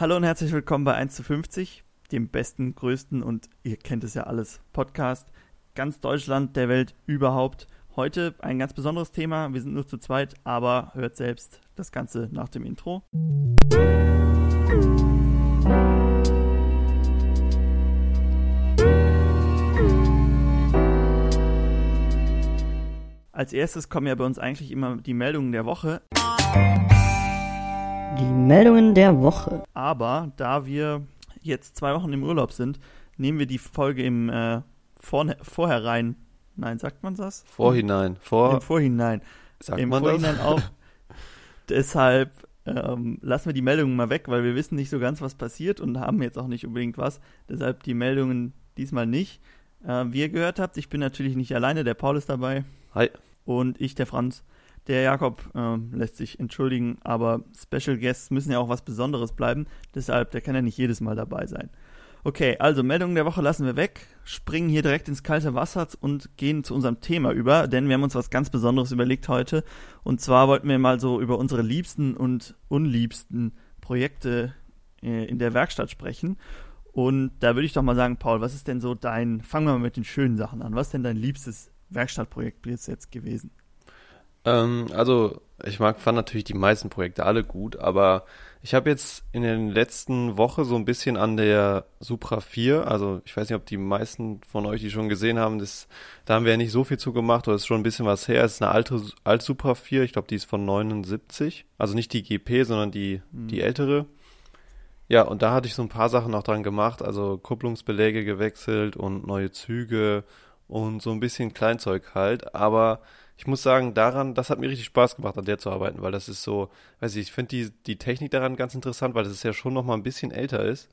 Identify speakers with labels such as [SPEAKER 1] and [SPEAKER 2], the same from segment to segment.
[SPEAKER 1] Hallo und herzlich willkommen bei 1 zu 50, dem besten, größten und ihr kennt es ja alles Podcast ganz Deutschland, der Welt überhaupt. Heute ein ganz besonderes Thema. Wir sind nur zu zweit, aber hört selbst das Ganze nach dem Intro. Als erstes kommen ja bei uns eigentlich immer die Meldungen der Woche.
[SPEAKER 2] Die Meldungen der Woche.
[SPEAKER 1] Aber da wir jetzt zwei Wochen im Urlaub sind, nehmen wir die Folge im äh, Vorne Vorherein. Nein, sagt man das?
[SPEAKER 3] Vorhinein. Vor,
[SPEAKER 1] Im Vorhinein.
[SPEAKER 3] sagt
[SPEAKER 1] Im
[SPEAKER 3] man
[SPEAKER 1] Vorhinein
[SPEAKER 3] das?
[SPEAKER 1] auch. Deshalb ähm, lassen wir die Meldungen mal weg, weil wir wissen nicht so ganz, was passiert und haben jetzt auch nicht unbedingt was. Deshalb die Meldungen diesmal nicht. Äh, wie ihr gehört habt, ich bin natürlich nicht alleine, der Paul ist dabei.
[SPEAKER 3] Hi.
[SPEAKER 1] Und ich, der Franz. Der Jakob ähm, lässt sich entschuldigen, aber Special Guests müssen ja auch was Besonderes bleiben. Deshalb, der kann ja nicht jedes Mal dabei sein. Okay, also Meldungen der Woche lassen wir weg, springen hier direkt ins kalte Wasser und gehen zu unserem Thema über, denn wir haben uns was ganz Besonderes überlegt heute. Und zwar wollten wir mal so über unsere liebsten und unliebsten Projekte äh, in der Werkstatt sprechen. Und da würde ich doch mal sagen, Paul, was ist denn so dein, fangen wir mal mit den schönen Sachen an, was ist denn dein liebstes Werkstattprojekt bis jetzt gewesen?
[SPEAKER 3] Ähm, also, ich mag, fand natürlich die meisten Projekte alle gut, aber ich habe jetzt in den letzten Woche so ein bisschen an der Supra 4, also ich weiß nicht, ob die meisten von euch die schon gesehen haben, das, da haben wir ja nicht so viel zu gemacht, oder ist schon ein bisschen was her. Es ist eine alte alte Supra 4, ich glaube, die ist von 79, also nicht die GP, sondern die,
[SPEAKER 1] Mhm.
[SPEAKER 3] die ältere. Ja, und da hatte ich so ein paar Sachen noch dran gemacht, also Kupplungsbeläge gewechselt und neue Züge und so ein bisschen Kleinzeug halt, aber ich muss sagen, daran, das hat mir richtig Spaß gemacht, an der zu arbeiten, weil das ist so, weiß ich, ich finde die, die Technik daran ganz interessant, weil das ja schon noch mal ein bisschen älter ist.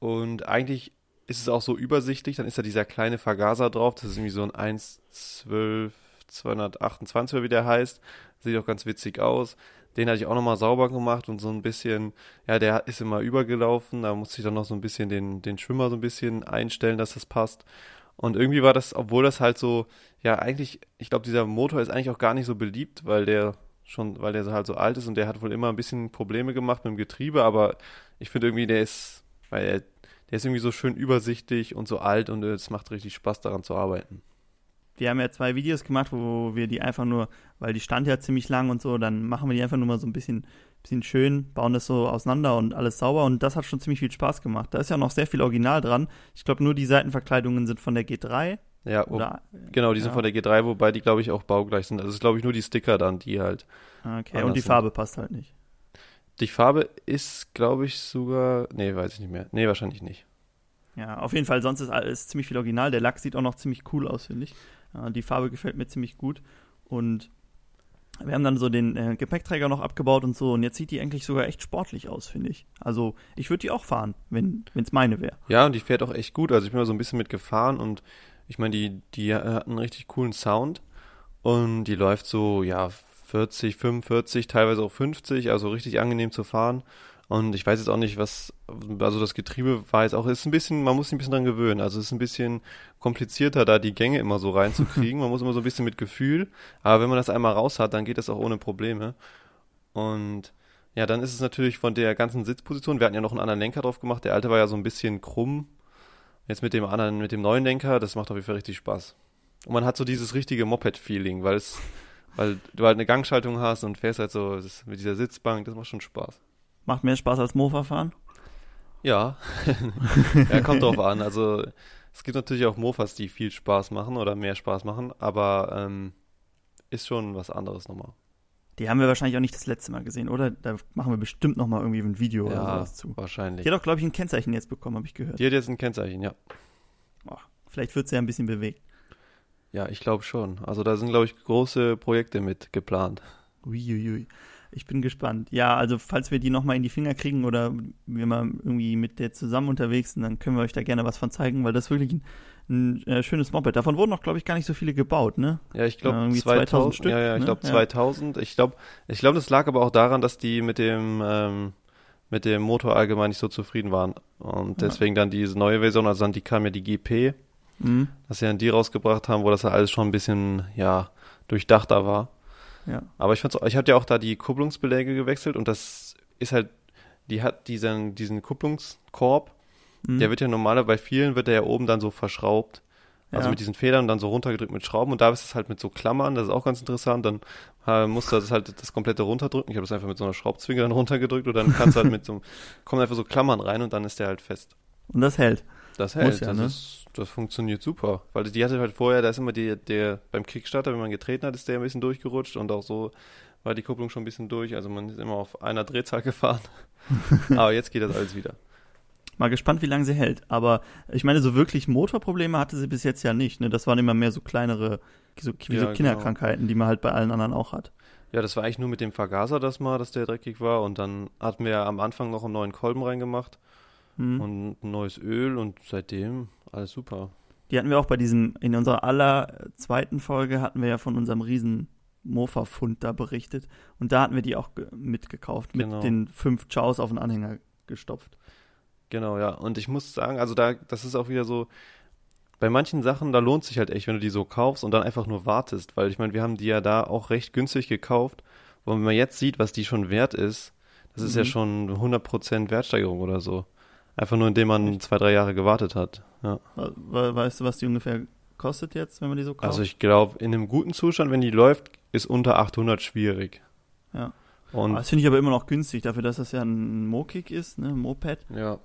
[SPEAKER 3] Und eigentlich ist es auch so übersichtlich, dann ist da dieser kleine Vergaser drauf, das ist irgendwie so ein 112 228 oder wie der heißt. Sieht auch ganz witzig aus. Den hatte ich auch nochmal sauber gemacht und so ein bisschen, ja, der ist immer übergelaufen. Da musste ich dann noch so ein bisschen den, den Schwimmer so ein bisschen einstellen, dass das passt. Und irgendwie war das, obwohl das halt so, ja, eigentlich, ich glaube, dieser Motor ist eigentlich auch gar nicht so beliebt, weil der schon, weil der halt so alt ist und der hat wohl immer ein bisschen Probleme gemacht mit dem Getriebe, aber ich finde irgendwie, der ist, weil er, der ist irgendwie so schön übersichtlich und so alt und es macht richtig Spaß daran zu arbeiten.
[SPEAKER 1] Wir haben ja zwei Videos gemacht, wo wir die einfach nur, weil die stand ja ziemlich lang und so, dann machen wir die einfach nur mal so ein bisschen, bisschen schön, bauen das so auseinander und alles sauber und das hat schon ziemlich viel Spaß gemacht. Da ist ja noch sehr viel Original dran. Ich glaube, nur die Seitenverkleidungen sind von der G3
[SPEAKER 3] Ja,
[SPEAKER 1] oder
[SPEAKER 3] genau, die sind
[SPEAKER 1] ja.
[SPEAKER 3] von der G3, wobei die, glaube ich, auch baugleich sind. Also es ist, glaube ich, nur die Sticker dann, die halt.
[SPEAKER 1] Okay,
[SPEAKER 3] Anders
[SPEAKER 1] und die
[SPEAKER 3] sind.
[SPEAKER 1] Farbe passt halt nicht.
[SPEAKER 3] Die Farbe ist, glaube ich, sogar. Nee, weiß ich nicht mehr. Nee, wahrscheinlich nicht.
[SPEAKER 1] Ja, auf jeden Fall, sonst ist alles ziemlich viel Original. Der Lack sieht auch noch ziemlich cool aus, finde ich. Die Farbe gefällt mir ziemlich gut. Und wir haben dann so den äh, Gepäckträger noch abgebaut und so. Und jetzt sieht die eigentlich sogar echt sportlich aus, finde ich. Also, ich würde die auch fahren, wenn es meine wäre.
[SPEAKER 3] Ja, und die fährt auch echt gut. Also ich bin mal so ein bisschen mitgefahren und ich meine, die, die hat einen richtig coolen Sound und die läuft so, ja, 40, 45, teilweise auch 50, also richtig angenehm zu fahren. Und ich weiß jetzt auch nicht, was, also das Getriebe war jetzt auch, ist ein bisschen, man muss sich ein bisschen dran gewöhnen. Also es ist ein bisschen komplizierter, da die Gänge immer so reinzukriegen. Man muss immer so ein bisschen mit Gefühl. Aber wenn man das einmal raus hat, dann geht das auch ohne Probleme. Und ja, dann ist es natürlich von der ganzen Sitzposition, wir hatten ja noch einen anderen Lenker drauf gemacht. Der alte war ja so ein bisschen krumm. Jetzt mit dem anderen, mit dem neuen Lenker, das macht auf jeden Fall richtig Spaß. Und man hat so dieses richtige Moped-Feeling, weil es, weil du halt eine Gangschaltung hast und fährst halt so mit dieser Sitzbank, das macht schon Spaß.
[SPEAKER 1] Macht mehr Spaß als Mofa fahren?
[SPEAKER 3] Ja, ja, kommt drauf an. Also es gibt natürlich auch Mofas, die viel Spaß machen oder mehr Spaß machen, aber ähm, ist schon was anderes nochmal.
[SPEAKER 1] Die haben wir wahrscheinlich auch nicht das letzte Mal gesehen, oder? Da machen wir bestimmt noch mal irgendwie ein Video oder
[SPEAKER 3] Ja,
[SPEAKER 1] sowas zu.
[SPEAKER 3] wahrscheinlich.
[SPEAKER 1] Die hat auch, glaube ich, ein Kennzeichen jetzt bekommen, habe ich gehört.
[SPEAKER 3] Die hat jetzt ein Kennzeichen, ja.
[SPEAKER 1] Oh, vielleicht wird sie ja ein bisschen bewegt.
[SPEAKER 3] Ja, ich glaube schon. Also da sind, glaube ich, große Projekte mit geplant.
[SPEAKER 1] Uiuiui. Ich bin gespannt. Ja, also falls wir die nochmal in die Finger kriegen oder wir mal irgendwie mit der zusammen unterwegs sind, dann können wir euch da gerne was von zeigen, weil das ist wirklich ein, ein äh, schönes Moped. Davon wurden noch, glaube ich, gar nicht so viele gebaut, ne?
[SPEAKER 3] Ja, ich glaube
[SPEAKER 1] Ja, irgendwie
[SPEAKER 3] 2000,
[SPEAKER 1] 2000 Stück,
[SPEAKER 3] Ja, ja, ich
[SPEAKER 1] ne?
[SPEAKER 3] glaube
[SPEAKER 1] Ja.
[SPEAKER 3] 2000. Ich glaube, ich glaube, das lag aber auch daran, dass die mit dem ähm, mit dem Motor allgemein nicht so zufrieden waren und
[SPEAKER 1] Ja.
[SPEAKER 3] deswegen dann diese neue Version, also dann die kam ja die GP,
[SPEAKER 1] Mhm.
[SPEAKER 3] dass sie dann die rausgebracht haben, wo das halt alles schon ein bisschen ja durchdachter war.
[SPEAKER 1] Ja.
[SPEAKER 3] Aber ich fand's, auch- ich habe ja auch da die Kupplungsbeläge gewechselt und das ist halt die hat diesen, diesen Kupplungskorb,
[SPEAKER 1] Mhm.
[SPEAKER 3] der wird ja normaler, bei vielen wird der ja oben dann so verschraubt. Also
[SPEAKER 1] Ja.
[SPEAKER 3] mit diesen Federn dann so runtergedrückt mit Schrauben und da ist es halt mit so Klammern, das ist auch ganz interessant. Dann äh, musst du das halt das komplette runterdrücken. Ich habe das einfach mit so einer Schraubzwinge dann runtergedrückt und dann kannst du halt mit so, kommen einfach so Klammern rein und dann ist der halt fest.
[SPEAKER 1] Und das hält.
[SPEAKER 3] Das hält,
[SPEAKER 1] ja,
[SPEAKER 3] das,
[SPEAKER 1] ne?
[SPEAKER 3] ist, das funktioniert super. Weil die hatte halt vorher, da ist immer die, der, beim Kickstarter, wenn man getreten hat, ist der ein bisschen durchgerutscht und auch so war die Kupplung schon ein bisschen durch. Also man ist immer auf einer Drehzahl gefahren. Aber jetzt geht das alles wieder.
[SPEAKER 1] Mal gespannt, wie lange sie hält. Aber ich meine, so wirklich Motorprobleme hatte sie bis jetzt ja nicht. Ne? Das waren immer mehr so kleinere, so, wie
[SPEAKER 3] Ja,
[SPEAKER 1] so
[SPEAKER 3] genau.
[SPEAKER 1] Kinderkrankheiten, die man halt bei allen anderen auch hat.
[SPEAKER 3] Ja, das war eigentlich nur mit dem Vergaser das mal, dass der dreckig war. Und dann hatten wir am Anfang noch einen neuen Kolben reingemacht
[SPEAKER 1] Hm.
[SPEAKER 3] und ein neues Öl und seitdem alles super.
[SPEAKER 1] Die hatten wir auch bei diesem, in unserer aller zweiten Folge hatten wir ja von unserem riesen Mofa-Fund da berichtet. Und da hatten wir die auch ge- mitgekauft, mit
[SPEAKER 3] Genau.
[SPEAKER 1] den fünf Chows auf den Anhänger gestopft.
[SPEAKER 3] Genau, ja. Und ich muss sagen, also da, das ist auch wieder so, bei manchen Sachen, da lohnt sich halt echt, wenn du die so kaufst und dann einfach nur wartest, weil ich meine, wir haben die ja da auch recht günstig gekauft. Und wenn man jetzt sieht, was die schon wert ist, das ist ja
[SPEAKER 1] Mhm.
[SPEAKER 3] schon 100% Wertsteigerung oder so. Einfach nur, indem man zwei, drei Jahre gewartet hat. Ja.
[SPEAKER 1] We- we- Weißt du, was die ungefähr kostet jetzt, wenn man die so kauft?
[SPEAKER 3] Also ich glaube, in einem guten Zustand, wenn die läuft, ist unter 800 schwierig.
[SPEAKER 1] Ja.
[SPEAKER 3] Und
[SPEAKER 1] Ah, das finde ich aber immer noch günstig, dafür, dass das ja ein Mokik ist, ne, ein Moped.
[SPEAKER 3] Ja.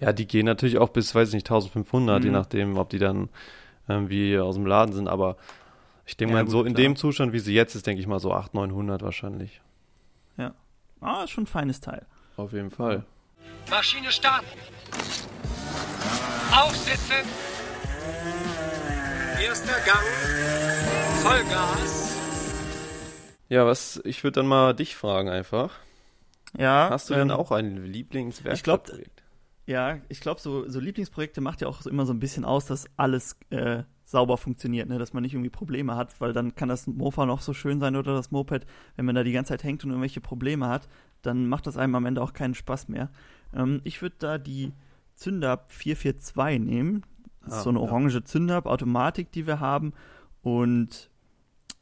[SPEAKER 3] Ja, die gehen natürlich auch bis, weiß ich nicht, 1500, je
[SPEAKER 1] Mhm.
[SPEAKER 3] nachdem, ob die dann irgendwie aus dem Laden sind. Aber ich denke
[SPEAKER 1] Ja,
[SPEAKER 3] mal,
[SPEAKER 1] gut,
[SPEAKER 3] so in
[SPEAKER 1] klar.
[SPEAKER 3] dem Zustand, wie sie jetzt ist, denke ich mal so 800, 900 wahrscheinlich.
[SPEAKER 1] Ah, ist schon ein feines Teil.
[SPEAKER 3] Auf jeden Fall.
[SPEAKER 4] Maschine starten. Aufsitzen. Erster Gang. Vollgas.
[SPEAKER 3] Ja, was, ich würde dann mal dich fragen einfach.
[SPEAKER 1] Ja.
[SPEAKER 3] Hast du
[SPEAKER 1] ähm,
[SPEAKER 3] denn auch ein Lieblingswerkstattprojekt?
[SPEAKER 1] ich glaub, Ja, ich glaube, so, so Lieblingsprojekte macht ja auch so immer so ein bisschen aus, dass alles äh, sauber funktioniert, ne? dass man nicht irgendwie Probleme hat, weil dann kann das Mofa noch so schön sein oder das Moped, wenn man da die ganze Zeit hängt und irgendwelche Probleme hat, dann macht das einem am Ende auch keinen Spaß mehr. Ähm, ich würde da die Zündab 442 nehmen. Das ist
[SPEAKER 3] Ah,
[SPEAKER 1] so eine
[SPEAKER 3] ja.
[SPEAKER 1] orange Zündab Automatik, die wir haben und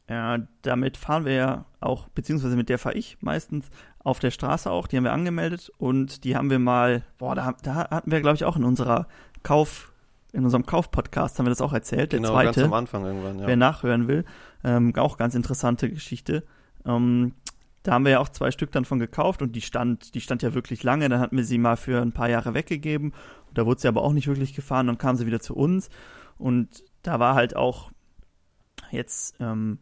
[SPEAKER 1] ja, damit fahren wir ja auch, beziehungsweise mit der fahre ich meistens auf der Straße auch, die haben wir angemeldet und die haben wir mal, boah, da, da hatten wir, glaube ich, auch in unserer Kauf, in unserem Kauf-Podcast haben wir das auch erzählt, der
[SPEAKER 3] Genau, ganz
[SPEAKER 1] zweite,
[SPEAKER 3] am Anfang irgendwann, ja.
[SPEAKER 1] wer nachhören will, ähm, auch ganz interessante Geschichte. Ähm, da haben wir ja auch zwei Stück dann von gekauft und die stand, die stand ja wirklich lange, dann hatten wir sie mal für ein paar Jahre weggegeben und da wurde sie aber auch nicht wirklich gefahren, dann kam sie wieder zu uns und da war halt auch jetzt ähm,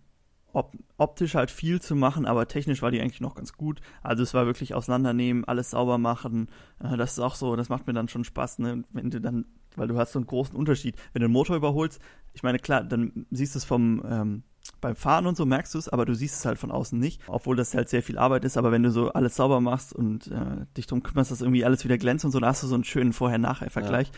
[SPEAKER 1] op optisch halt viel zu machen, aber technisch war die eigentlich noch ganz gut. Also es war wirklich auseinandernehmen, alles sauber machen. Äh, das ist auch so, das macht mir dann schon Spaß, ne? Wenn du dann, weil du hast so einen großen Unterschied. Wenn du den Motor überholst, ich meine, klar, dann siehst du es vom ähm, beim Fahren und so merkst du es, aber du siehst es halt von außen nicht, obwohl das halt sehr viel Arbeit ist. Aber wenn du so alles sauber machst und äh, dich drum kümmerst, dass irgendwie alles wieder glänzt und so, dann hast du so einen schönen Vorher-Nachher-Vergleich.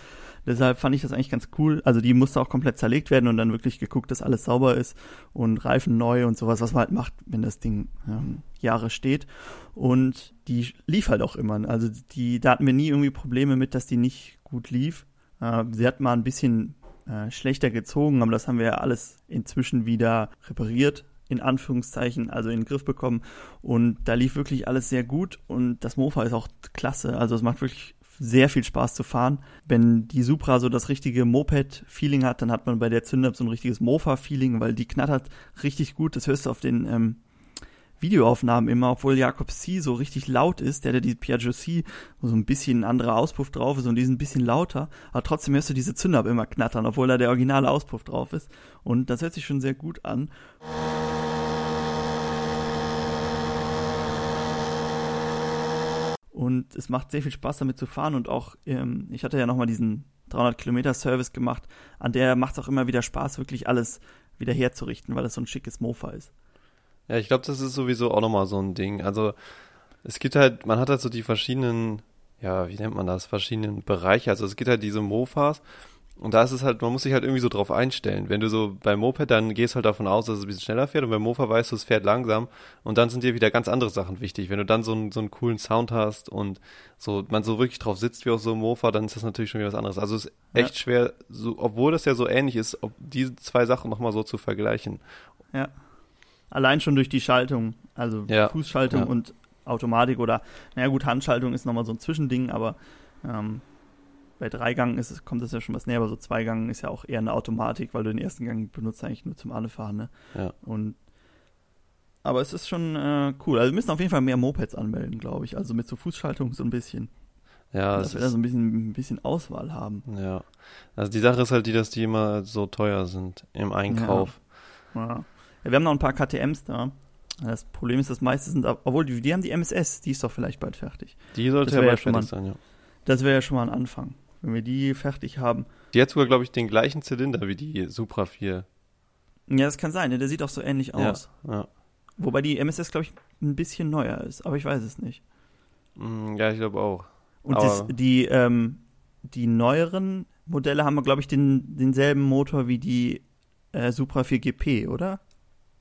[SPEAKER 1] Deshalb fand ich das eigentlich ganz cool. Also die musste auch komplett zerlegt werden und dann wirklich geguckt, dass alles sauber ist und Reifen neu und sowas, was man halt macht, wenn das Ding ähm, Jahre steht. Und die lief halt auch immer. Also die, da hatten wir nie irgendwie Probleme mit, dass die nicht gut lief. Äh, sie hat mal ein bisschen äh, schlechter gezogen, aber das haben wir ja alles inzwischen wieder repariert, in Anführungszeichen, also in den Griff bekommen. Und da lief wirklich alles sehr gut und das Mofa ist auch klasse. Also es macht wirklich sehr viel Spaß zu fahren. Wenn die Supra so das richtige Moped-Feeling hat, dann hat man bei der Zünder so ein richtiges Mofa-Feeling, weil die knattert richtig gut. Das hörst du auf den ähm, Videoaufnahmen immer, obwohl Jakob C. so richtig laut ist, der hat ja die Piaggio C, wo so ein bisschen ein anderer Auspuff drauf ist und die ist ein bisschen lauter, aber trotzdem hörst du diese Zünder immer knattern, obwohl da der originale Auspuff drauf ist. Und das hört sich schon sehr gut an. Und es macht sehr viel Spaß damit zu fahren und auch, ähm, ich hatte ja nochmal diesen 300 Kilometer Service gemacht, an der macht es auch immer wieder Spaß, wirklich alles wieder herzurichten, weil es so ein schickes Mofa ist.
[SPEAKER 3] Ja, ich glaube, das ist sowieso auch nochmal so ein Ding. Also es gibt halt, man hat halt so die verschiedenen, ja, wie nennt man das, verschiedenen Bereiche. Also es gibt halt diese Mofas und da ist es halt, man muss sich halt irgendwie so drauf einstellen. Wenn du so beim Moped, dann gehst halt davon aus, dass es ein bisschen schneller fährt und beim Mofa weißt du, es fährt langsam und dann sind dir wieder ganz andere Sachen wichtig. Wenn du dann so einen, so einen coolen Sound hast und so, man so wirklich drauf sitzt wie auf so einem Mofa, dann ist das natürlich schon wieder was anderes. Also es ist echt schwer, so, obwohl das ja so ähnlich ist, ob diese zwei Sachen nochmal so zu vergleichen.
[SPEAKER 1] Ja. Allein schon durch die Schaltung, also
[SPEAKER 3] Ja,
[SPEAKER 1] Fußschaltung
[SPEAKER 3] ja.
[SPEAKER 1] und Automatik oder, naja gut, Handschaltung ist nochmal so ein Zwischending, aber ähm, bei Dreigang ist es, kommt das ja schon was näher, aber so Zweigang ist ja auch eher eine Automatik, weil du den ersten Gang benutzt eigentlich nur zum Anfahren, ne?
[SPEAKER 3] Ja.
[SPEAKER 1] Und aber es ist schon äh, cool. Also wir müssen auf jeden Fall mehr Mopeds anmelden, glaube ich. Also mit so Fußschaltung so ein bisschen.
[SPEAKER 3] Ja,
[SPEAKER 1] dass wir da so ein bisschen, ein bisschen Auswahl haben.
[SPEAKER 3] ja. Also die Sache ist halt die, dass die immer so teuer sind im Einkauf.
[SPEAKER 1] Ja. Ja, wir haben noch ein paar KTMs da. Das Problem ist, das meiste sind, obwohl die, die haben die MSS, die ist doch vielleicht bald fertig.
[SPEAKER 3] Die sollte ja bald
[SPEAKER 1] schon
[SPEAKER 3] fertig sein, ja.
[SPEAKER 1] Das wäre ja schon mal ein Anfang. Wenn wir die fertig haben.
[SPEAKER 3] Die hat sogar, glaube ich, den gleichen Zylinder wie die Supra 4.
[SPEAKER 1] Ja, das kann sein, ne? der sieht auch so ähnlich aus.
[SPEAKER 3] Ja, ja.
[SPEAKER 1] Wobei die MSS, glaube ich, ein bisschen neuer ist, aber ich weiß es nicht.
[SPEAKER 3] Mm, ja, ich glaube auch.
[SPEAKER 1] Und das, die, ähm, die neueren Modelle haben, glaube ich, den, denselben Motor wie die äh, Supra 4 GP, oder?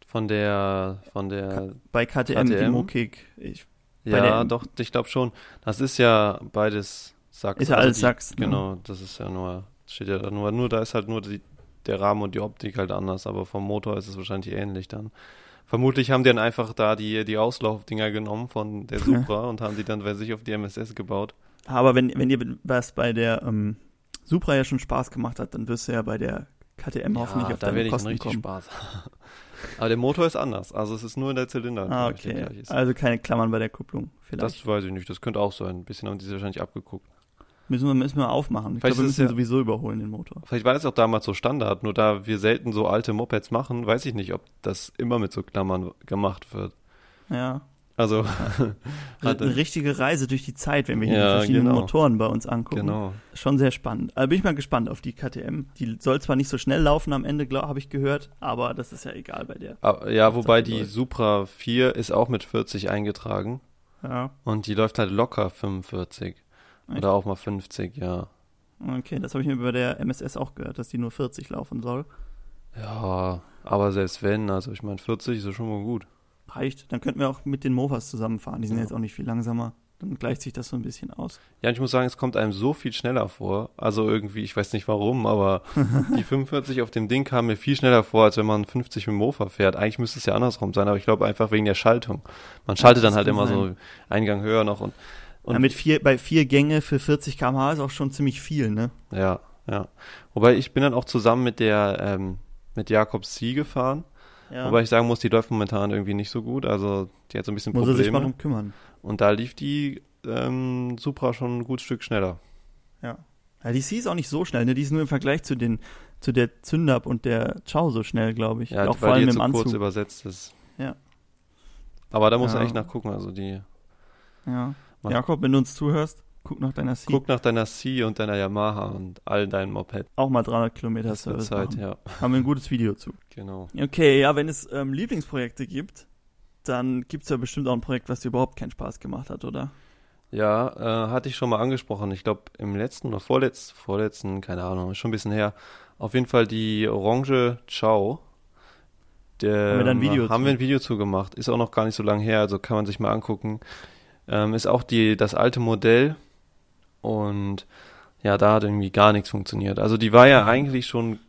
[SPEAKER 3] Von der, von der,
[SPEAKER 1] Bei KTM, die
[SPEAKER 3] KTM?
[SPEAKER 1] Mokik. Ich, bei
[SPEAKER 3] ja, doch, ich glaube schon. Das ist ja beides Sachs.
[SPEAKER 1] Ist ja alles Sachs, ne?
[SPEAKER 3] Genau, das ist ja nur, steht ja da nur, nur da ist halt nur die, der Rahmen und die Optik halt anders, aber vom Motor ist es wahrscheinlich ähnlich dann. Vermutlich haben die dann einfach da die, die Auslaufdinger genommen von der Supra und haben die dann bei sich auf die MSS gebaut.
[SPEAKER 1] aber wenn, wenn dir was bei der ähm, Supra ja schon Spaß gemacht hat, dann wirst du ja bei der KTM hoffentlich auf
[SPEAKER 3] da
[SPEAKER 1] deine
[SPEAKER 3] ich
[SPEAKER 1] Kosten
[SPEAKER 3] richtig
[SPEAKER 1] kommen.
[SPEAKER 3] Spaß. aber der Motor ist anders, also es ist nur der Zylinder.
[SPEAKER 1] Ah, okay. Also keine Klammern bei der Kupplung vielleicht.
[SPEAKER 3] Das weiß ich nicht, das könnte auch sein. Ein bisschen haben die sich wahrscheinlich abgeguckt.
[SPEAKER 1] müssen, wir, müssen wir aufmachen. Ich
[SPEAKER 3] Vielleicht
[SPEAKER 1] glaube, wir müssen
[SPEAKER 3] ja-
[SPEAKER 1] sowieso überholen, den Motor.
[SPEAKER 3] Vielleicht war das auch damals so Standard, nur da wir selten so alte Mopeds machen, weiß ich nicht, ob das immer mit so Klammern gemacht wird.
[SPEAKER 1] Ja.
[SPEAKER 3] Also, hat-
[SPEAKER 1] Eine richtige Reise durch die Zeit, wenn wir hier
[SPEAKER 3] Ja,
[SPEAKER 1] die verschiedenen
[SPEAKER 3] genau.
[SPEAKER 1] Motoren bei uns angucken.
[SPEAKER 3] genau.
[SPEAKER 1] Schon sehr spannend. Also bin ich mal gespannt auf die KTM. Die soll zwar nicht so schnell laufen am Ende, habe ich gehört, aber das ist ja egal bei der.
[SPEAKER 3] Aber, ja, wobei die
[SPEAKER 1] läuft.
[SPEAKER 3] Supra 4 ist auch mit 40 eingetragen
[SPEAKER 1] Ja,
[SPEAKER 3] und die läuft halt locker 45.
[SPEAKER 1] Echt?
[SPEAKER 3] Oder auch mal 50, ja.
[SPEAKER 1] okay, das habe ich mir bei der MSS auch gehört, dass die nur 40 laufen soll.
[SPEAKER 3] Ja, aber selbst wenn, also ich meine 40 ist ja schon mal gut.
[SPEAKER 1] Reicht. Dann könnten wir auch mit den Movas zusammenfahren. Die sind
[SPEAKER 3] Ja.
[SPEAKER 1] jetzt auch nicht viel langsamer. Dann gleicht sich das so ein bisschen aus.
[SPEAKER 3] Ja, und ich muss sagen, es kommt einem so viel schneller vor. Also irgendwie, ich weiß nicht warum, aber die 45 auf dem Ding kam mir viel schneller vor, als wenn man 50 mit dem Mofa fährt. Eigentlich müsste es ja andersrum sein, aber ich glaube einfach wegen der Schaltung. Man schaltet
[SPEAKER 1] das
[SPEAKER 3] dann halt immer
[SPEAKER 1] sein.
[SPEAKER 3] so einen Gang höher noch und, und
[SPEAKER 1] ja, mit vier, bei vier Gänge für 40 km/h ist auch schon ziemlich viel, ne?
[SPEAKER 3] ja, ja. Wobei ich bin dann auch zusammen mit der, ähm, mit Jakob C gefahren.
[SPEAKER 1] Ja.
[SPEAKER 3] Wobei ich sagen muss, die läuft momentan irgendwie nicht so gut. Also die hat so ein bisschen
[SPEAKER 1] Muss er sich mal
[SPEAKER 3] Probleme.
[SPEAKER 1] drum kümmern.
[SPEAKER 3] Und da lief die ähm, Supra schon ein gutes Stück schneller.
[SPEAKER 1] Ja. Ja, die C ist auch nicht so schnell, ne? Die ist nur im Vergleich zu den, zu der Zündab und der Chow so schnell, glaube ich.
[SPEAKER 3] Ja,
[SPEAKER 1] auch vor allem
[SPEAKER 3] die
[SPEAKER 1] im
[SPEAKER 3] so
[SPEAKER 1] Anzug.
[SPEAKER 3] kurz übersetzt ist.
[SPEAKER 1] Ja.
[SPEAKER 3] Aber da muss
[SPEAKER 1] Ja.
[SPEAKER 3] man echt nachgucken. Also die
[SPEAKER 1] ja. Jakob, wenn du uns zuhörst, guck nach deiner C.
[SPEAKER 3] guck nach deiner C und deiner Yamaha und all deinen Moped.
[SPEAKER 1] Auch mal 300 Kilometer Service
[SPEAKER 3] Zeit,
[SPEAKER 1] machen.
[SPEAKER 3] ja.
[SPEAKER 1] Haben wir ein gutes Video zu.
[SPEAKER 3] Genau.
[SPEAKER 1] Okay, ja, wenn es ähm, Lieblingsprojekte gibt, dann gibt es ja bestimmt auch ein Projekt, was dir überhaupt keinen Spaß gemacht hat, oder?
[SPEAKER 3] Ja, äh, hatte ich schon mal angesprochen. Ich glaube im letzten oder vorletzten, vorletzten, keine Ahnung, schon ein bisschen her. Auf jeden Fall die Orange Ciao. Der,
[SPEAKER 1] Haben wir da ein Video
[SPEAKER 3] haben
[SPEAKER 1] zu?
[SPEAKER 3] wir ein Video zu gemacht. Ist auch noch gar nicht so lange her, also kann man sich mal angucken. Ähm, ist auch die, das alte Modell. Und ja, da hat irgendwie gar nichts funktioniert. Also die war ja eigentlich schon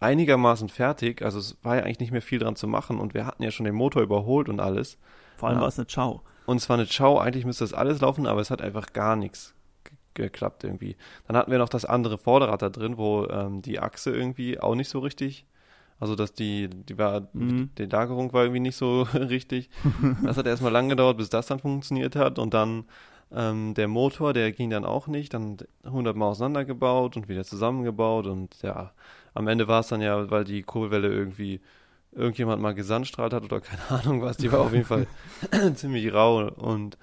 [SPEAKER 3] einigermaßen fertig. Also es war ja eigentlich nicht mehr viel dran zu machen. Und wir hatten ja schon den Motor überholt und alles.
[SPEAKER 1] Vor allem
[SPEAKER 3] Ja.
[SPEAKER 1] war es eine Chow.
[SPEAKER 3] Und es war eine Ciao, eigentlich müsste das alles laufen, aber es hat einfach gar nichts ge- geklappt irgendwie. Dann hatten wir noch das andere Vorderrad da drin, wo ähm, die Achse irgendwie auch nicht so richtig, also dass die, die war,
[SPEAKER 1] Mhm.
[SPEAKER 3] die Lagerung war irgendwie nicht so richtig. Das hat erstmal lang gedauert, bis das dann funktioniert hat und dann ähm, der Motor, der ging dann auch nicht, dann 100 Mal auseinandergebaut und wieder zusammengebaut. Und ja, am Ende war es dann ja, weil die Kurbelwelle irgendwie irgendjemand mal gesandstrahlt hat oder keine Ahnung was, die war auf jeden Fall ziemlich rau. Und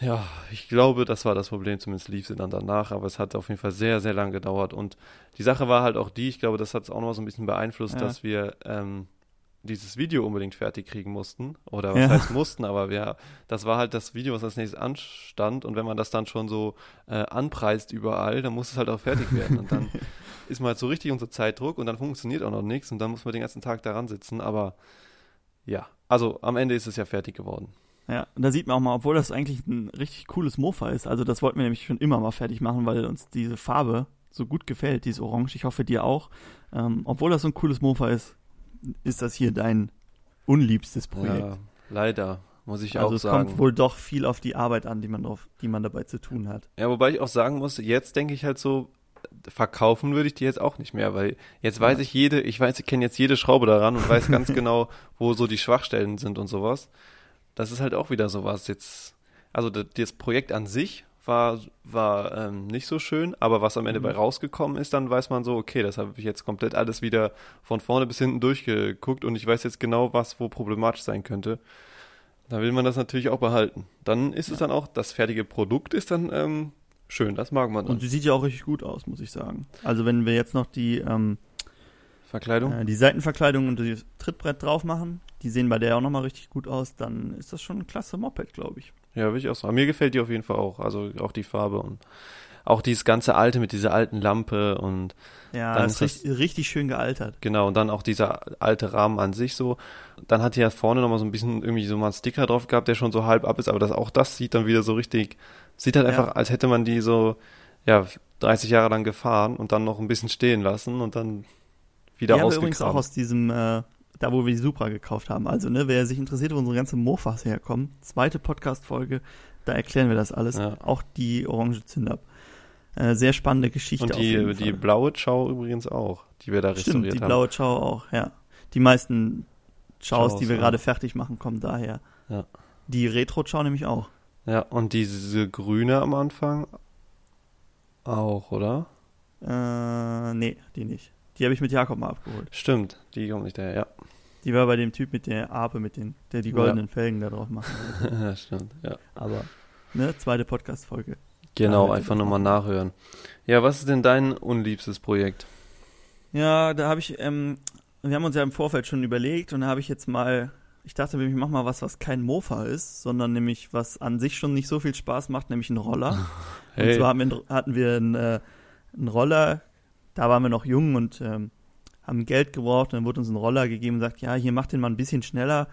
[SPEAKER 3] ja, ich glaube, das war das Problem, zumindest lief sie dann danach, aber es hat auf jeden Fall sehr, sehr lang gedauert. Und die Sache war halt auch die, ich glaube, das hat es auch noch so ein bisschen beeinflusst,
[SPEAKER 1] Ja.
[SPEAKER 3] dass wir ähm, dieses Video unbedingt fertig kriegen mussten oder was
[SPEAKER 1] Ja.
[SPEAKER 3] heißt mussten, aber wir, das war halt das Video, was als nächstes anstand und wenn man das dann schon so äh, anpreist überall, dann muss es halt auch fertig werden und dann ist man halt so richtig unter Zeitdruck und dann funktioniert auch noch nichts und dann muss man den ganzen Tag daran sitzen, aber ja, also am Ende ist es ja fertig geworden.
[SPEAKER 1] Ja, und da sieht man auch mal, obwohl das eigentlich ein richtig cooles Mofa ist. Also das wollten wir nämlich schon immer mal fertig machen, weil uns diese Farbe so gut gefällt, dieses Orange. Ich hoffe dir auch. Ähm, obwohl das so ein cooles Mofa ist, ist das hier dein unliebstes Projekt.
[SPEAKER 3] Ja, leider. muss ich
[SPEAKER 1] also
[SPEAKER 3] auch
[SPEAKER 1] es
[SPEAKER 3] sagen.
[SPEAKER 1] kommt wohl doch viel auf die Arbeit an, die man drauf, die man dabei zu tun hat.
[SPEAKER 3] Ja, wobei ich auch sagen muss, jetzt denke ich halt so, verkaufen würde ich die jetzt auch nicht mehr, weil jetzt weiß ich jede, ich weiß, ich kenne jetzt jede Schraube daran und weiß ganz genau, wo so die Schwachstellen sind und sowas. Das ist halt auch wieder sowas jetzt. Also das, das Projekt an sich war, war ähm, nicht so schön, aber was am Ende
[SPEAKER 1] Mhm.
[SPEAKER 3] bei rausgekommen ist, dann weiß man so, okay, das habe ich jetzt komplett alles wieder von vorne bis hinten durchgeguckt und ich weiß jetzt genau, was wo problematisch sein könnte. Da will man das natürlich auch behalten. Dann ist es dann auch, das fertige Produkt ist dann ähm, schön, das mag man dann.
[SPEAKER 1] Und sie sieht ja auch richtig gut aus, muss ich sagen. Also wenn wir jetzt noch die, ähm,
[SPEAKER 3] Verkleidung?
[SPEAKER 1] äh, die Seitenverkleidung und das Trittbrett drauf machen, die sehen bei der auch nochmal richtig gut aus, dann ist das schon ein klasse Moped, glaube ich.
[SPEAKER 3] Ja, würde ich auch sagen. Mir gefällt die auf jeden Fall auch. Also auch die Farbe und auch dieses ganze Alte mit dieser alten Lampe und
[SPEAKER 1] Ja,
[SPEAKER 3] Dann
[SPEAKER 1] das ist richtig, richtig schön gealtert.
[SPEAKER 3] genau, und dann auch dieser alte Rahmen an sich so. Dann hat die ja vorne nochmal so ein bisschen irgendwie so mal einen Sticker drauf gehabt, der schon so halb ab ist, aber das, auch das sieht dann wieder so richtig, sieht halt
[SPEAKER 1] Ja.
[SPEAKER 3] einfach, als hätte man die so, ja, 30 Jahre lang gefahren und dann noch ein bisschen stehen lassen und dann wieder
[SPEAKER 1] Die haben wir übrigens auch aus diesem, äh, da wo wir die Supra gekauft haben. Also, ne, wer sich interessiert, wo unsere ganzen Mofas herkommen, zweite Podcast-Folge, da erklären wir das alles.
[SPEAKER 3] Ja.
[SPEAKER 1] Auch die orange Zündab. Äh, sehr spannende Geschichte.
[SPEAKER 3] Und die, die blaue Chow übrigens auch, die wir da
[SPEAKER 1] Stimmt,
[SPEAKER 3] restauriert
[SPEAKER 1] die
[SPEAKER 3] haben.
[SPEAKER 1] blaue Chow auch, ja. Die meisten Chows,
[SPEAKER 3] Chows,
[SPEAKER 1] die wir
[SPEAKER 3] ja.
[SPEAKER 1] gerade fertig machen, kommen daher.
[SPEAKER 3] Ja.
[SPEAKER 1] Die Retro-Chow nämlich auch.
[SPEAKER 3] Ja, und diese grüne am Anfang auch, oder?
[SPEAKER 1] Äh, nee, die nicht. Die habe ich mit Jakob mal abgeholt.
[SPEAKER 3] Stimmt, die kommt nicht daher, ja.
[SPEAKER 1] Die war bei dem Typ mit der Ape, mit den, der die
[SPEAKER 3] Ja.
[SPEAKER 1] goldenen Felgen da drauf macht.
[SPEAKER 3] ja, stimmt, ja.
[SPEAKER 1] Aber, ne, zweite Podcast-Folge.
[SPEAKER 3] Genau,
[SPEAKER 1] Ja,
[SPEAKER 3] einfach nochmal nachhören. Ja, was ist denn dein unliebstes Projekt?
[SPEAKER 1] Ja, da habe ich, ähm, wir haben uns ja im Vorfeld schon überlegt und da habe ich jetzt mal, ich dachte, ich mach mal was, was kein Mofa ist, sondern nämlich was an sich schon nicht so viel Spaß macht, nämlich ein Roller. Und zwar haben wir, hatten wir einen, äh, einen Roller, da waren wir noch jung und ähm, haben Geld gebraucht und dann wurde uns ein Roller gegeben und sagt, ja, hier macht den mal ein bisschen schneller.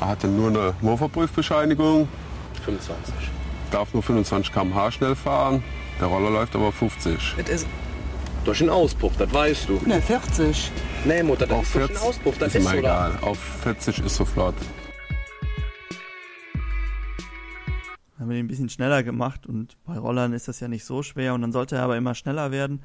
[SPEAKER 5] Er hatte nur eine Mofa-Prüfbescheinigung,
[SPEAKER 6] 25.
[SPEAKER 5] darf nur 25 km/h schnell fahren. Der Roller läuft aber 50.
[SPEAKER 6] Das ist durch den Auspuff, das weißt du.
[SPEAKER 7] Ne, 40.
[SPEAKER 6] Nee, Mutter, das
[SPEAKER 5] Auf
[SPEAKER 6] ist durch den
[SPEAKER 5] 40
[SPEAKER 6] Auspuff, das
[SPEAKER 5] ist
[SPEAKER 6] ist
[SPEAKER 5] immer
[SPEAKER 6] so da.
[SPEAKER 5] egal. Auf 40 ist so flott.
[SPEAKER 1] haben wir den ein bisschen schneller gemacht und bei Rollern ist das ja nicht so schwer und dann sollte er aber immer schneller werden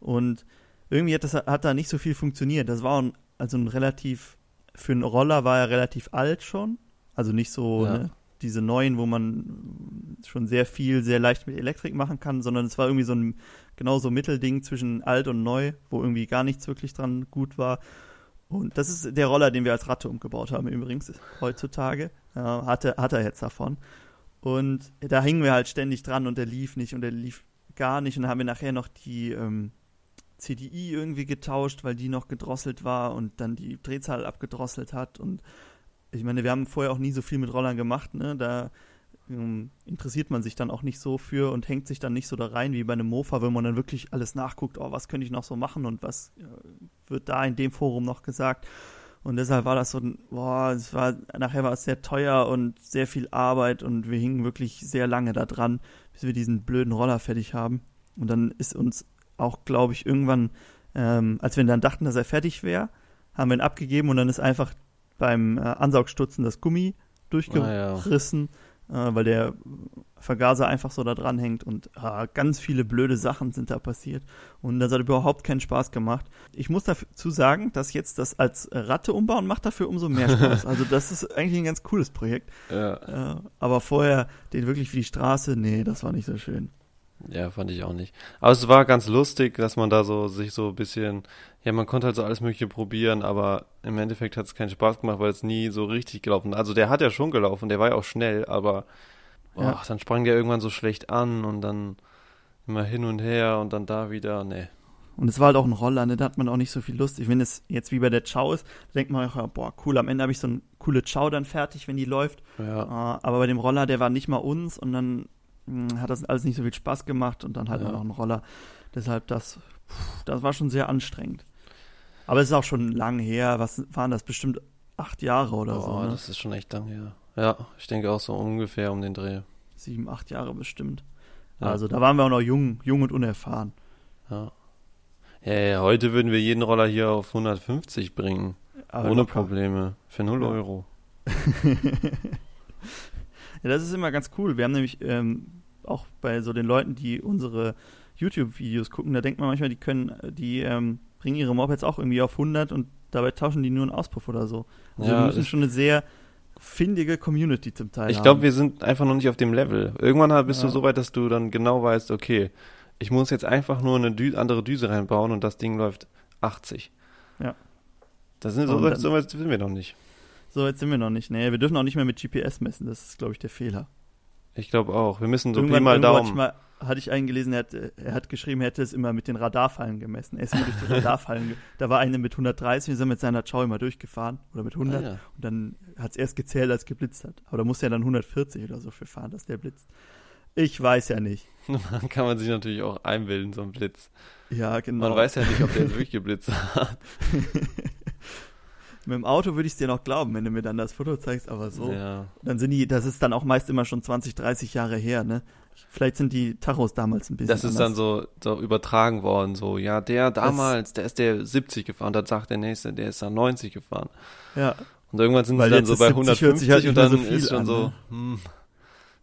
[SPEAKER 1] und irgendwie hat das hat da nicht so viel funktioniert. Das war ein, also ein relativ für einen Roller war er relativ alt schon, also nicht so
[SPEAKER 3] Ja.
[SPEAKER 1] ne, diese neuen, wo man schon sehr viel sehr leicht mit Elektrik machen kann, sondern es war irgendwie so ein genau so Mittelding zwischen alt und neu, wo irgendwie gar nichts wirklich dran gut war. Und das ist der Roller, den wir als Ratte umgebaut haben übrigens heutzutage. Äh, hatte, hat er jetzt davon. Und da hingen wir halt ständig dran und der lief nicht und der lief gar nicht. Und dann haben wir nachher noch die ähm, CDI irgendwie getauscht, weil die noch gedrosselt war und dann die Drehzahl abgedrosselt hat. Und ich meine, wir haben vorher auch nie so viel mit Rollern gemacht, ne? Da ähm, interessiert man sich dann auch nicht so für und hängt sich dann nicht so da rein wie bei einem Mofa, wenn man dann wirklich alles nachguckt, oh, was könnte ich noch so machen und was äh, wird da in dem Forum noch gesagt. Und deshalb war das so ein, boah, es war, nachher war es sehr teuer und sehr viel Arbeit und wir hingen wirklich sehr lange da dran, bis wir diesen blöden Roller fertig haben. Und dann ist uns auch, glaube ich, irgendwann, ähm, als wir dann dachten, dass er fertig wäre, haben wir ihn abgegeben und dann ist einfach beim äh, Ansaugstutzen das Gummi durchgerissen, äh, weil der Vergaser einfach so da dran hängt und ah, ganz viele blöde Sachen sind da passiert. Und das hat überhaupt keinen Spaß gemacht. Ich muss dazu sagen, dass jetzt das als Ratte umbauen macht dafür umso mehr Spaß. Also das ist eigentlich ein ganz cooles Projekt.
[SPEAKER 3] Ja,
[SPEAKER 1] Äh, aber vorher den wirklich für die Straße, nee, das war nicht so schön.
[SPEAKER 3] Ja, fand ich auch nicht. Aber es war ganz lustig, dass man da so sich so ein bisschen, ja, man konnte halt so alles Mögliche probieren, aber im Endeffekt hat es keinen Spaß gemacht, weil es nie so richtig gelaufen ist. Also der hat ja schon gelaufen, der war ja auch schnell, aber boah,
[SPEAKER 1] Ja.
[SPEAKER 3] dann sprang der irgendwann so schlecht an und dann immer hin und her und dann da wieder, nee.
[SPEAKER 1] Und es war halt auch ein Roller, ne? da hat man auch nicht so viel Lust. Ich, wenn es jetzt wie bei der Chow ist, denkt man, ja, boah, cool, am Ende habe ich so eine coole Chow dann fertig, wenn die läuft.
[SPEAKER 3] Ja,
[SPEAKER 1] Äh, aber bei dem Roller, der war nicht mal uns und dann mh, hat das alles nicht so viel Spaß gemacht und dann halt
[SPEAKER 3] Ja.
[SPEAKER 1] noch ein Roller. Deshalb das, pff, das war schon sehr anstrengend. Aber es ist auch schon lang her. Was waren das? Bestimmt acht Jahre oder so.
[SPEAKER 3] Boah,
[SPEAKER 1] Ne?
[SPEAKER 3] das ist schon echt lang her. Ja, ich denke auch so ungefähr um den Dreh.
[SPEAKER 1] Sieben, acht Jahre bestimmt.
[SPEAKER 3] Ja.
[SPEAKER 1] Also da waren wir auch noch jung, jung und unerfahren.
[SPEAKER 3] Ja. Ja, ja, heute würden wir jeden Roller hier auf 150 bringen.
[SPEAKER 1] Aber
[SPEAKER 3] ohne
[SPEAKER 1] locker.
[SPEAKER 3] Probleme. Für 0
[SPEAKER 1] Ja.
[SPEAKER 3] Euro.
[SPEAKER 1] Ja, das ist immer ganz cool. Wir haben nämlich ähm, auch bei so den Leuten, die unsere YouTube-Videos gucken, da denkt man manchmal, die können, die ähm, bringen ihre Mopeds auch irgendwie auf 100 und dabei tauschen die nur einen Auspuff oder so. Also
[SPEAKER 3] Ja,
[SPEAKER 1] wir müssen schon eine sehr findige Community zum Teil
[SPEAKER 3] Ich glaube, wir sind einfach noch nicht auf dem Level. Irgendwann bist
[SPEAKER 1] Ja.
[SPEAKER 3] du so weit, dass du dann genau weißt, okay, ich muss jetzt einfach nur eine Dü andere Düse reinbauen und das Ding läuft 80.
[SPEAKER 1] Ja.
[SPEAKER 3] Das sind, so, weit, so weit sind wir noch nicht.
[SPEAKER 1] So, jetzt sind wir noch nicht. Nee, wir dürfen auch nicht mehr mit GPS messen. Das ist, glaube ich, der Fehler.
[SPEAKER 3] Ich glaube auch. Wir müssen so Pi
[SPEAKER 1] Irgendwann
[SPEAKER 3] mal Daumen.
[SPEAKER 1] mal, hatte ich eingelesen, er hat, er hat geschrieben, er hätte es immer mit den Radarfallen gemessen. Er ist immer durch die Radarfallen. Da war eine mit 130, wir sind mit seiner Chow immer durchgefahren. Oder mit 100.
[SPEAKER 3] Ah, ja.
[SPEAKER 1] Und dann hat es erst gezählt, als es geblitzt hat. Aber da muss er dann 140 oder so für fahren, dass der blitzt. Ich weiß ja nicht.
[SPEAKER 3] Dann kann man sich natürlich auch einbilden, so ein Blitz.
[SPEAKER 1] Ja, genau.
[SPEAKER 3] Man weiß ja nicht, ob der wirklich geblitzt hat.
[SPEAKER 1] Mit dem Auto würde ich es dir noch glauben, wenn du mir dann das Foto zeigst, aber so.
[SPEAKER 3] Ja.
[SPEAKER 1] Dann sind die, das ist dann auch meist immer schon 20, 30 Jahre her, ne? Vielleicht sind die Tachos damals ein bisschen
[SPEAKER 3] Das ist dann
[SPEAKER 1] anders.
[SPEAKER 3] so, so übertragen worden, so, ja, der damals, der ist der 70 gefahren, dann sagt der nächste, der ist da 90 gefahren.
[SPEAKER 1] Ja,
[SPEAKER 3] Und irgendwann sind
[SPEAKER 1] Weil
[SPEAKER 3] sie dann so bei
[SPEAKER 1] 70 hört sich
[SPEAKER 3] 150
[SPEAKER 1] halt
[SPEAKER 3] und dann
[SPEAKER 1] so
[SPEAKER 3] ist schon
[SPEAKER 1] an,
[SPEAKER 3] so,
[SPEAKER 1] ne?
[SPEAKER 3] hm,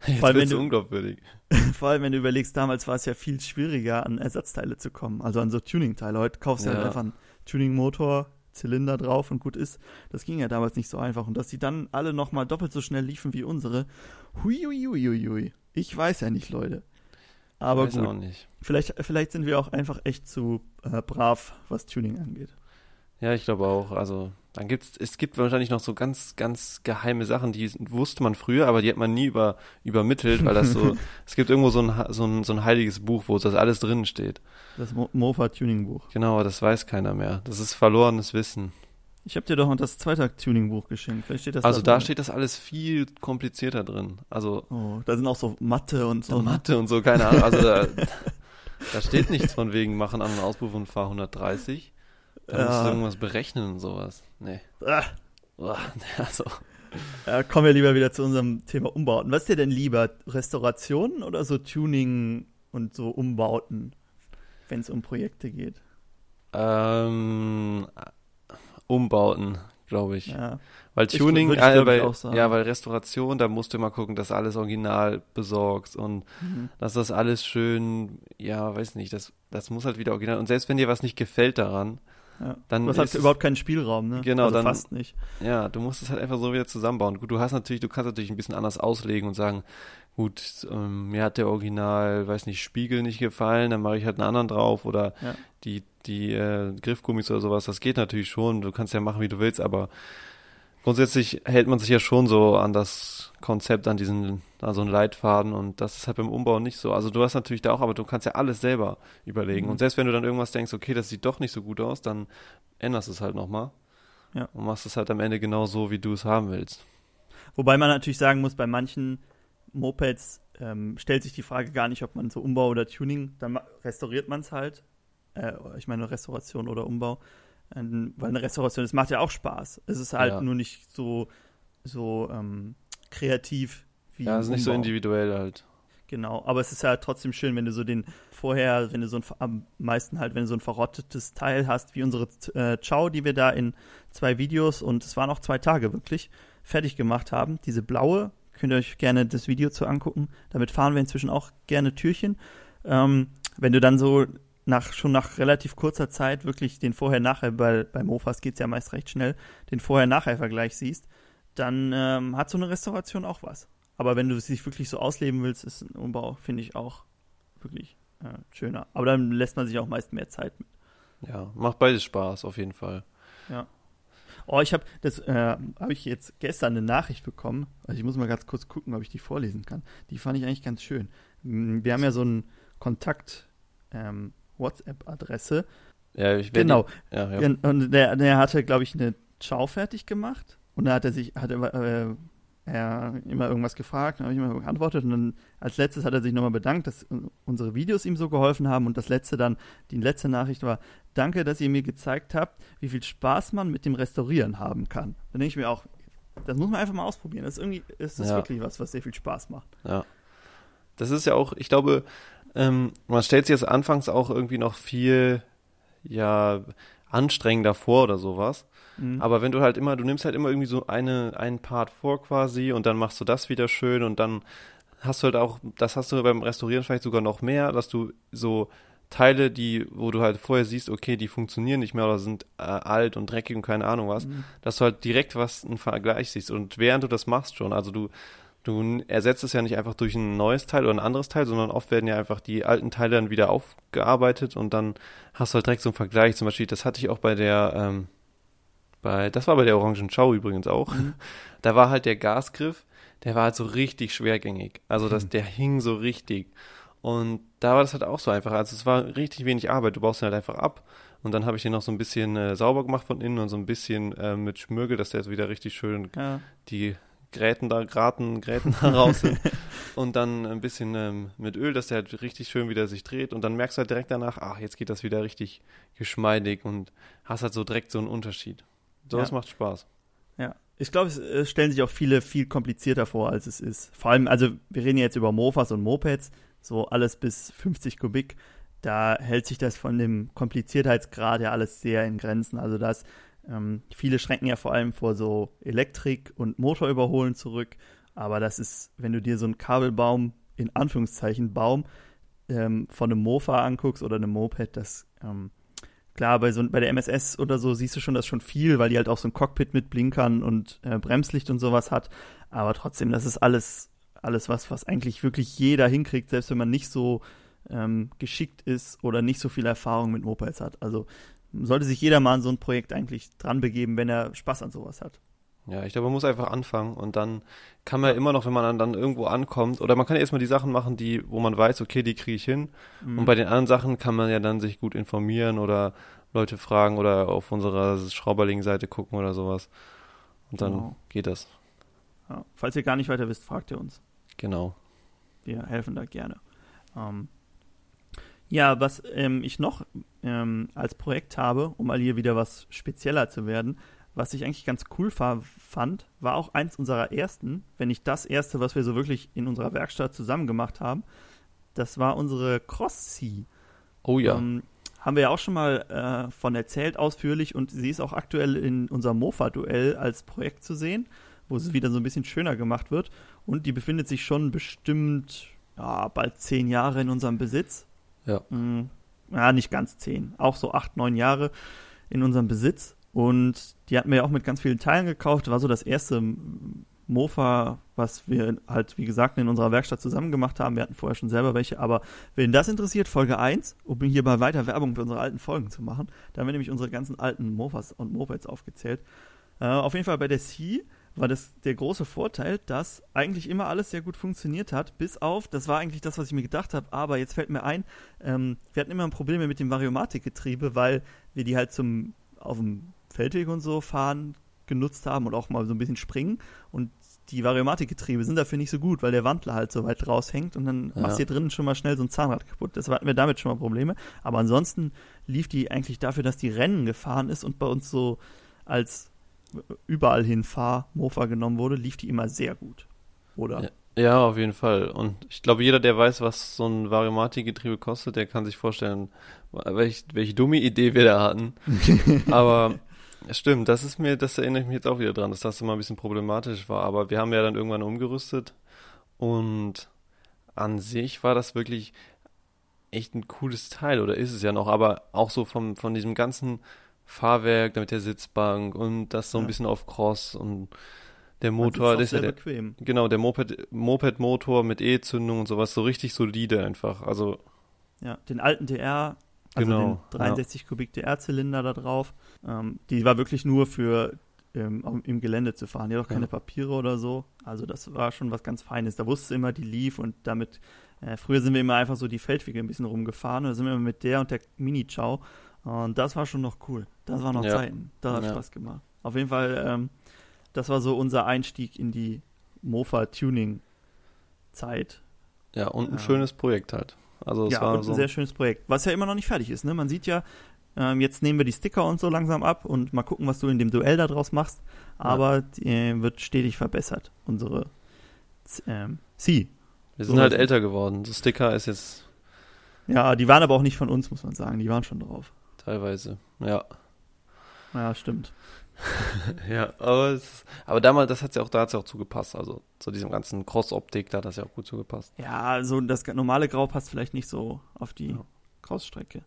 [SPEAKER 3] jetzt
[SPEAKER 1] Vor allem,
[SPEAKER 3] wird's
[SPEAKER 1] wenn du-
[SPEAKER 3] unglaubwürdig.
[SPEAKER 1] vor allem wenn du überlegst, damals war es ja viel schwieriger, an Ersatzteile zu kommen, also an so Tuning-Teile. Heute kaufst du
[SPEAKER 3] Ja.
[SPEAKER 1] halt einfach einen Tuning-Motor, Zylinder drauf und gut ist. Das ging ja damals nicht so einfach. Und dass die dann alle nochmal doppelt so schnell liefen wie unsere, huiuiuiui. Ich weiß ja nicht, Leute. Aber gut, vielleicht, vielleicht sind wir auch einfach echt zu äh, brav, was Tuning angeht.
[SPEAKER 3] Ja, ich glaube auch. Also, dann gibt's, es gibt wahrscheinlich noch so ganz, ganz geheime Sachen, die wusste man früher, aber die hat man nie über, übermittelt, weil das so, es gibt irgendwo so ein, so ein, so ein heiliges Buch, wo das alles drin steht.
[SPEAKER 1] Das Mo Mofa-Tuning-Buch.
[SPEAKER 3] Genau, aber das weiß keiner mehr. Das ist verlorenes Wissen.
[SPEAKER 1] Ich habe dir doch das zweite Tuning-Buch geschenkt. Vielleicht steht das
[SPEAKER 3] Also da
[SPEAKER 1] drin.
[SPEAKER 3] steht das alles viel komplizierter drin. Also
[SPEAKER 1] Oh, da sind auch so Mathe und so.
[SPEAKER 3] Mathe und so, keine Ahnung. Also da, da steht nichts von wegen, machen an einen Auspuff und fahr 130. Da musst
[SPEAKER 1] Ja.
[SPEAKER 3] du irgendwas berechnen und sowas. Nee.
[SPEAKER 1] Ah,
[SPEAKER 3] Boah, Also,
[SPEAKER 1] Ja, kommen wir lieber wieder zu unserem Thema Umbauten. Was ist dir denn lieber? Restaurationen oder so Tuning und so Umbauten, wenn es um Projekte geht?
[SPEAKER 3] ähm, Umbauten, glaube ich.
[SPEAKER 1] Ja.
[SPEAKER 3] Weil Tuning,
[SPEAKER 1] ich,
[SPEAKER 3] äh, weil, ja, weil Restauration, da musst du immer gucken, dass alles original besorgst und
[SPEAKER 1] Mhm.
[SPEAKER 3] dass das alles schön, ja, weiß nicht, das, das muss halt wieder original. Und selbst wenn dir was nicht gefällt daran,
[SPEAKER 1] ja.
[SPEAKER 3] Dann
[SPEAKER 1] du hast überhaupt keinen Spielraum, ne?
[SPEAKER 3] Genau,
[SPEAKER 1] also
[SPEAKER 3] dann-
[SPEAKER 1] fast nicht.
[SPEAKER 3] Ja, du musst es halt einfach so wieder zusammenbauen. Gut, du hast natürlich, du kannst natürlich ein bisschen anders auslegen und sagen, gut, ähm, mir hat der Original, weiß nicht, Spiegel nicht gefallen, dann mache ich halt einen anderen drauf oder
[SPEAKER 1] Ja.
[SPEAKER 3] die, die äh, Griffgummis oder sowas, das geht natürlich schon. Du kannst ja machen, wie du willst, aber grundsätzlich hält man sich ja schon so an das Konzept, an diesen, an so einen Leitfaden und das ist halt beim Umbau nicht so. Also du hast natürlich da auch, aber du kannst ja alles selber überlegen.
[SPEAKER 1] Mhm.
[SPEAKER 3] Und selbst wenn du dann irgendwas denkst, okay, das sieht doch nicht so gut aus, dann änderst du es halt nochmal.
[SPEAKER 1] Ja.
[SPEAKER 3] Und machst es halt am Ende genau so, wie du es haben willst.
[SPEAKER 1] Wobei man natürlich sagen muss, bei manchen Mopeds ähm, stellt sich die Frage gar nicht, ob man so Umbau oder Tuning, dann restauriert man es halt. Äh, ich meine Restauration oder Umbau. Weil eine Restauration, das macht ja auch Spaß. Es ist halt
[SPEAKER 3] Ja.
[SPEAKER 1] nur nicht so, so ähm, kreativ wie
[SPEAKER 3] Ja,
[SPEAKER 1] ein
[SPEAKER 3] ist nicht so individuell halt.
[SPEAKER 1] Genau, aber es ist ja trotzdem schön, wenn du so den vorher, wenn du so ein, am meisten halt, wenn du so ein verrottetes Teil hast, wie unsere äh, Chow, die wir da in zwei Videos und es waren auch zwei Tage wirklich fertig gemacht haben. Diese blaue, könnt ihr euch gerne das Video zu angucken. Damit fahren wir inzwischen auch gerne Türchen. Ähm, wenn du dann so nach, schon nach relativ kurzer Zeit wirklich den Vorher-Nachher, bei, bei Mofas geht's ja meist recht schnell, den Vorher-Nachher-Vergleich siehst, dann ähm, hat so eine Restauration auch was. Aber wenn du es dich wirklich so ausleben willst, ist ein Umbau, finde ich, auch wirklich äh, schöner. Aber dann lässt man sich auch meist mehr Zeit mit.
[SPEAKER 3] Ja, macht beides Spaß, auf jeden Fall.
[SPEAKER 1] Oh, ich habe das äh, habe ich jetzt gestern eine Nachricht bekommen. Also ich muss mal ganz kurz gucken, ob ich die vorlesen kann. Die fand ich eigentlich ganz schön. Wir haben ja so einen Kontakt ähm, WhatsApp-Adresse.
[SPEAKER 3] Ja, ich
[SPEAKER 1] Genau.
[SPEAKER 3] Die, ja, ja.
[SPEAKER 1] Und der, der hatte, glaube ich, eine Chow fertig gemacht. Und da hat er sich, hat er, äh, er immer irgendwas gefragt, dann habe ich immer geantwortet. Und dann als letztes hat er sich nochmal bedankt, dass unsere Videos ihm so geholfen haben. Und das letzte dann, die letzte Nachricht war, danke, dass ihr mir gezeigt habt, wie viel Spaß man mit dem Restaurieren haben kann. Dann denke ich mir auch, das muss man einfach mal ausprobieren. Das ist irgendwie, ist das
[SPEAKER 3] Ja.
[SPEAKER 1] wirklich was, was sehr viel Spaß macht.
[SPEAKER 3] Ja. Das ist ja auch, ich glaube, ähm, man stellt sich jetzt anfangs auch irgendwie noch viel, ja, anstrengender vor oder sowas.
[SPEAKER 1] Mhm.
[SPEAKER 3] Aber wenn du halt immer, du nimmst halt immer irgendwie so eine, einen Part vor quasi und dann machst du das wieder schön und dann hast du halt auch, das hast du beim Restaurieren vielleicht sogar noch mehr, dass du so Teile, die, wo du halt vorher siehst, okay, die funktionieren nicht mehr oder sind äh, alt und dreckig und keine Ahnung was,
[SPEAKER 1] Mhm.
[SPEAKER 3] dass du halt direkt was einen Vergleich siehst. Und während du das machst schon, also du, du ersetzt es ja nicht einfach durch ein neues Teil oder ein anderes Teil, sondern oft werden ja einfach die alten Teile dann wieder aufgearbeitet und dann hast du halt direkt so einen Vergleich. Zum Beispiel, das hatte ich auch bei der, ähm, bei, das war bei der Orangen Chow übrigens auch. Da war halt der Gasgriff, der war halt so richtig schwergängig. Also das, der hing so richtig. Und da war das halt auch so einfach. Also es war richtig wenig Arbeit. Du baust ihn halt einfach ab. Und dann habe ich den noch so ein bisschen äh, sauber gemacht von innen und so ein bisschen äh, mit Schmirgel, dass der jetzt wieder richtig schön
[SPEAKER 1] Ja.
[SPEAKER 3] die Gräten da, Graten, Gräten da raus sind. Und dann ein bisschen ähm, mit Öl, dass der halt richtig schön wieder sich dreht. Und dann merkst du halt direkt danach, ach, jetzt geht das wieder richtig geschmeidig und hast halt so direkt so einen Unterschied. Sowas
[SPEAKER 1] Ja.
[SPEAKER 3] macht Spaß.
[SPEAKER 1] Ja. Ich glaube, es stellen sich auch viele viel komplizierter vor, als es ist. Vor allem, also wir reden jetzt über Mofas und Mopeds, so alles bis 50 Kubik. Da hält sich das von dem Kompliziertheitsgrad ja alles sehr in Grenzen. Also das, ähm, viele schränken ja vor allem vor so Elektrik und Motorüberholen zurück. Aber das ist, wenn du dir so einen Kabelbaum, in Anführungszeichen Baum, ähm, von einem Mofa anguckst oder einem Moped, das ähm, Klar, bei, so, bei der MSS oder so siehst du schon das schon viel, weil die halt auch so ein Cockpit mit Blinkern und äh, Bremslicht und sowas hat. Aber trotzdem, das ist alles, alles was, was eigentlich wirklich jeder hinkriegt, selbst wenn man nicht so ähm, geschickt ist oder nicht so viel Erfahrung mit Mopeds hat. Also sollte sich jeder mal an so ein Projekt eigentlich dran begeben, wenn er Spaß an sowas hat.
[SPEAKER 3] Ja, ich glaube, man muss einfach anfangen und dann kann man ja immer noch, wenn man dann, irgendwo ankommt, oder man kann ja erstmal die Sachen machen, die, wo man weiß, okay, die kriege ich hin.
[SPEAKER 1] Mhm.
[SPEAKER 3] Und bei den anderen Sachen kann man ja dann sich gut informieren oder Leute fragen oder auf unserer Schrauberling-Seite gucken oder sowas. Und dann
[SPEAKER 1] Genau.
[SPEAKER 3] geht das.
[SPEAKER 1] Ja. Falls ihr gar nicht weiter wisst, fragt ihr uns.
[SPEAKER 3] Genau.
[SPEAKER 1] Wir helfen da gerne. Ähm, ja, was ähm, ich noch ähm, als Projekt habe, um mal hier wieder was spezieller zu werden, was ich eigentlich ganz cool fa- fand, war auch eins unserer ersten, wenn nicht das erste, was wir so wirklich in unserer Werkstatt zusammen gemacht haben. Das war unsere Cross-C.
[SPEAKER 3] Oh ja.
[SPEAKER 1] Ähm, haben wir ja auch schon mal äh, von erzählt, ausführlich, und sie ist auch aktuell in unserem Mofa-Duell als Projekt zu sehen, wo sie wieder so ein bisschen schöner gemacht wird. Und die befindet sich schon bestimmt ja, bald zehn Jahre in unserem Besitz.
[SPEAKER 3] Ja.
[SPEAKER 1] Mm, ja, nicht ganz zehn, auch so acht, neun Jahre in unserem Besitz. Und die hatten wir ja auch mit ganz vielen Teilen gekauft. War so das erste Mofa, was wir halt, wie gesagt, in unserer Werkstatt zusammen gemacht haben. Wir hatten vorher schon selber welche, aber wen das interessiert, Folge 1, um hier mal weiter Werbung für unsere alten Folgen zu machen. Da haben wir nämlich unsere ganzen alten Mofas und Mopeds aufgezählt. Äh, auf jeden Fall bei der C war das der große Vorteil, dass eigentlich immer alles sehr gut funktioniert hat, bis auf, das war eigentlich das, was ich mir gedacht habe, aber jetzt fällt mir ein, ähm, wir hatten immer Probleme mit dem Variomatikgetriebe, weil wir die halt zum auf dem Feldweg und so fahren genutzt haben und auch mal so ein bisschen springen und die Variomatikgetriebe sind dafür nicht so gut, weil der Wandler halt so weit raushängt und dann
[SPEAKER 3] Ja.
[SPEAKER 1] machst du hier drinnen schon mal schnell so ein Zahnrad kaputt. Deshalb hatten wir damit schon mal Probleme. Aber ansonsten lief die eigentlich dafür, dass die Rennen gefahren ist und bei uns so als überall hin Fahr-Mofa genommen wurde, lief die immer sehr gut. Oder?
[SPEAKER 3] Ja. Ja, auf jeden Fall. Und ich glaube, jeder, der weiß, was so ein Variomatikgetriebe kostet, der kann sich vorstellen, welch, welche dumme Idee wir da hatten. Aber stimmt, das ist mir, das erinnere ich mich jetzt auch wieder dran, dass das immer ein bisschen problematisch war. Aber wir haben ja dann irgendwann umgerüstet und an sich war das wirklich echt ein cooles Teil oder ist es ja noch, aber auch so vom, von diesem ganzen Fahrwerk, mit der Sitzbank und das so ein
[SPEAKER 1] Ja.
[SPEAKER 3] bisschen auf Cross und der Motor, das ist ja
[SPEAKER 1] sehr
[SPEAKER 3] der,
[SPEAKER 1] bequem.
[SPEAKER 3] Genau, der Moped, Moped-Motor mit E-Zündung und sowas, so richtig solide einfach. Also,
[SPEAKER 1] Ja, den alten DR, also
[SPEAKER 3] Genau,
[SPEAKER 1] den 63 Kubik DR-Zylinder da drauf. Ähm, die war wirklich nur für ähm, im Gelände zu fahren. Die hat auch keine
[SPEAKER 3] Ja.
[SPEAKER 1] Papiere oder so. Also das war schon was ganz Feines. Da wusste immer, die lief und damit, äh, früher sind wir immer einfach so die Feldwege ein bisschen rumgefahren und da sind wir immer mit der und der Mini-Chow. Und das war schon noch cool. Das waren noch
[SPEAKER 3] Ja.
[SPEAKER 1] Zeiten. Das hat
[SPEAKER 3] Ja.
[SPEAKER 1] Spaß gemacht. Auf jeden Fall, ähm, das war so unser Einstieg in die Mofa-Tuning-Zeit.
[SPEAKER 3] ja, und ein
[SPEAKER 1] Ja.
[SPEAKER 3] schönes Projekt halt. Also, es
[SPEAKER 1] Ja,
[SPEAKER 3] war
[SPEAKER 1] und
[SPEAKER 3] so.
[SPEAKER 1] ein sehr schönes Projekt, was ja immer noch nicht fertig ist. Ne? Man sieht ja, ähm, jetzt nehmen wir die Sticker und so langsam ab und mal gucken, was du in dem Duell daraus machst. Aber die, äh, wird stetig verbessert, unsere ähm, Sie.
[SPEAKER 3] wir sind
[SPEAKER 1] so
[SPEAKER 3] halt älter geworden. Das Sticker ist jetzt
[SPEAKER 1] Ja, die waren aber auch nicht von uns, muss man sagen. Die waren schon drauf.
[SPEAKER 3] Teilweise, ja.
[SPEAKER 1] Ja, stimmt.
[SPEAKER 3] Ja, aber, es, aber damals, das hat's ja auch, da hat's ja auch zugepasst. Also zu diesem ganzen Cross-Optik, da hat das ja auch gut zugepasst.
[SPEAKER 1] Ja, so das normale Grau passt vielleicht nicht so auf die Crossstrecke.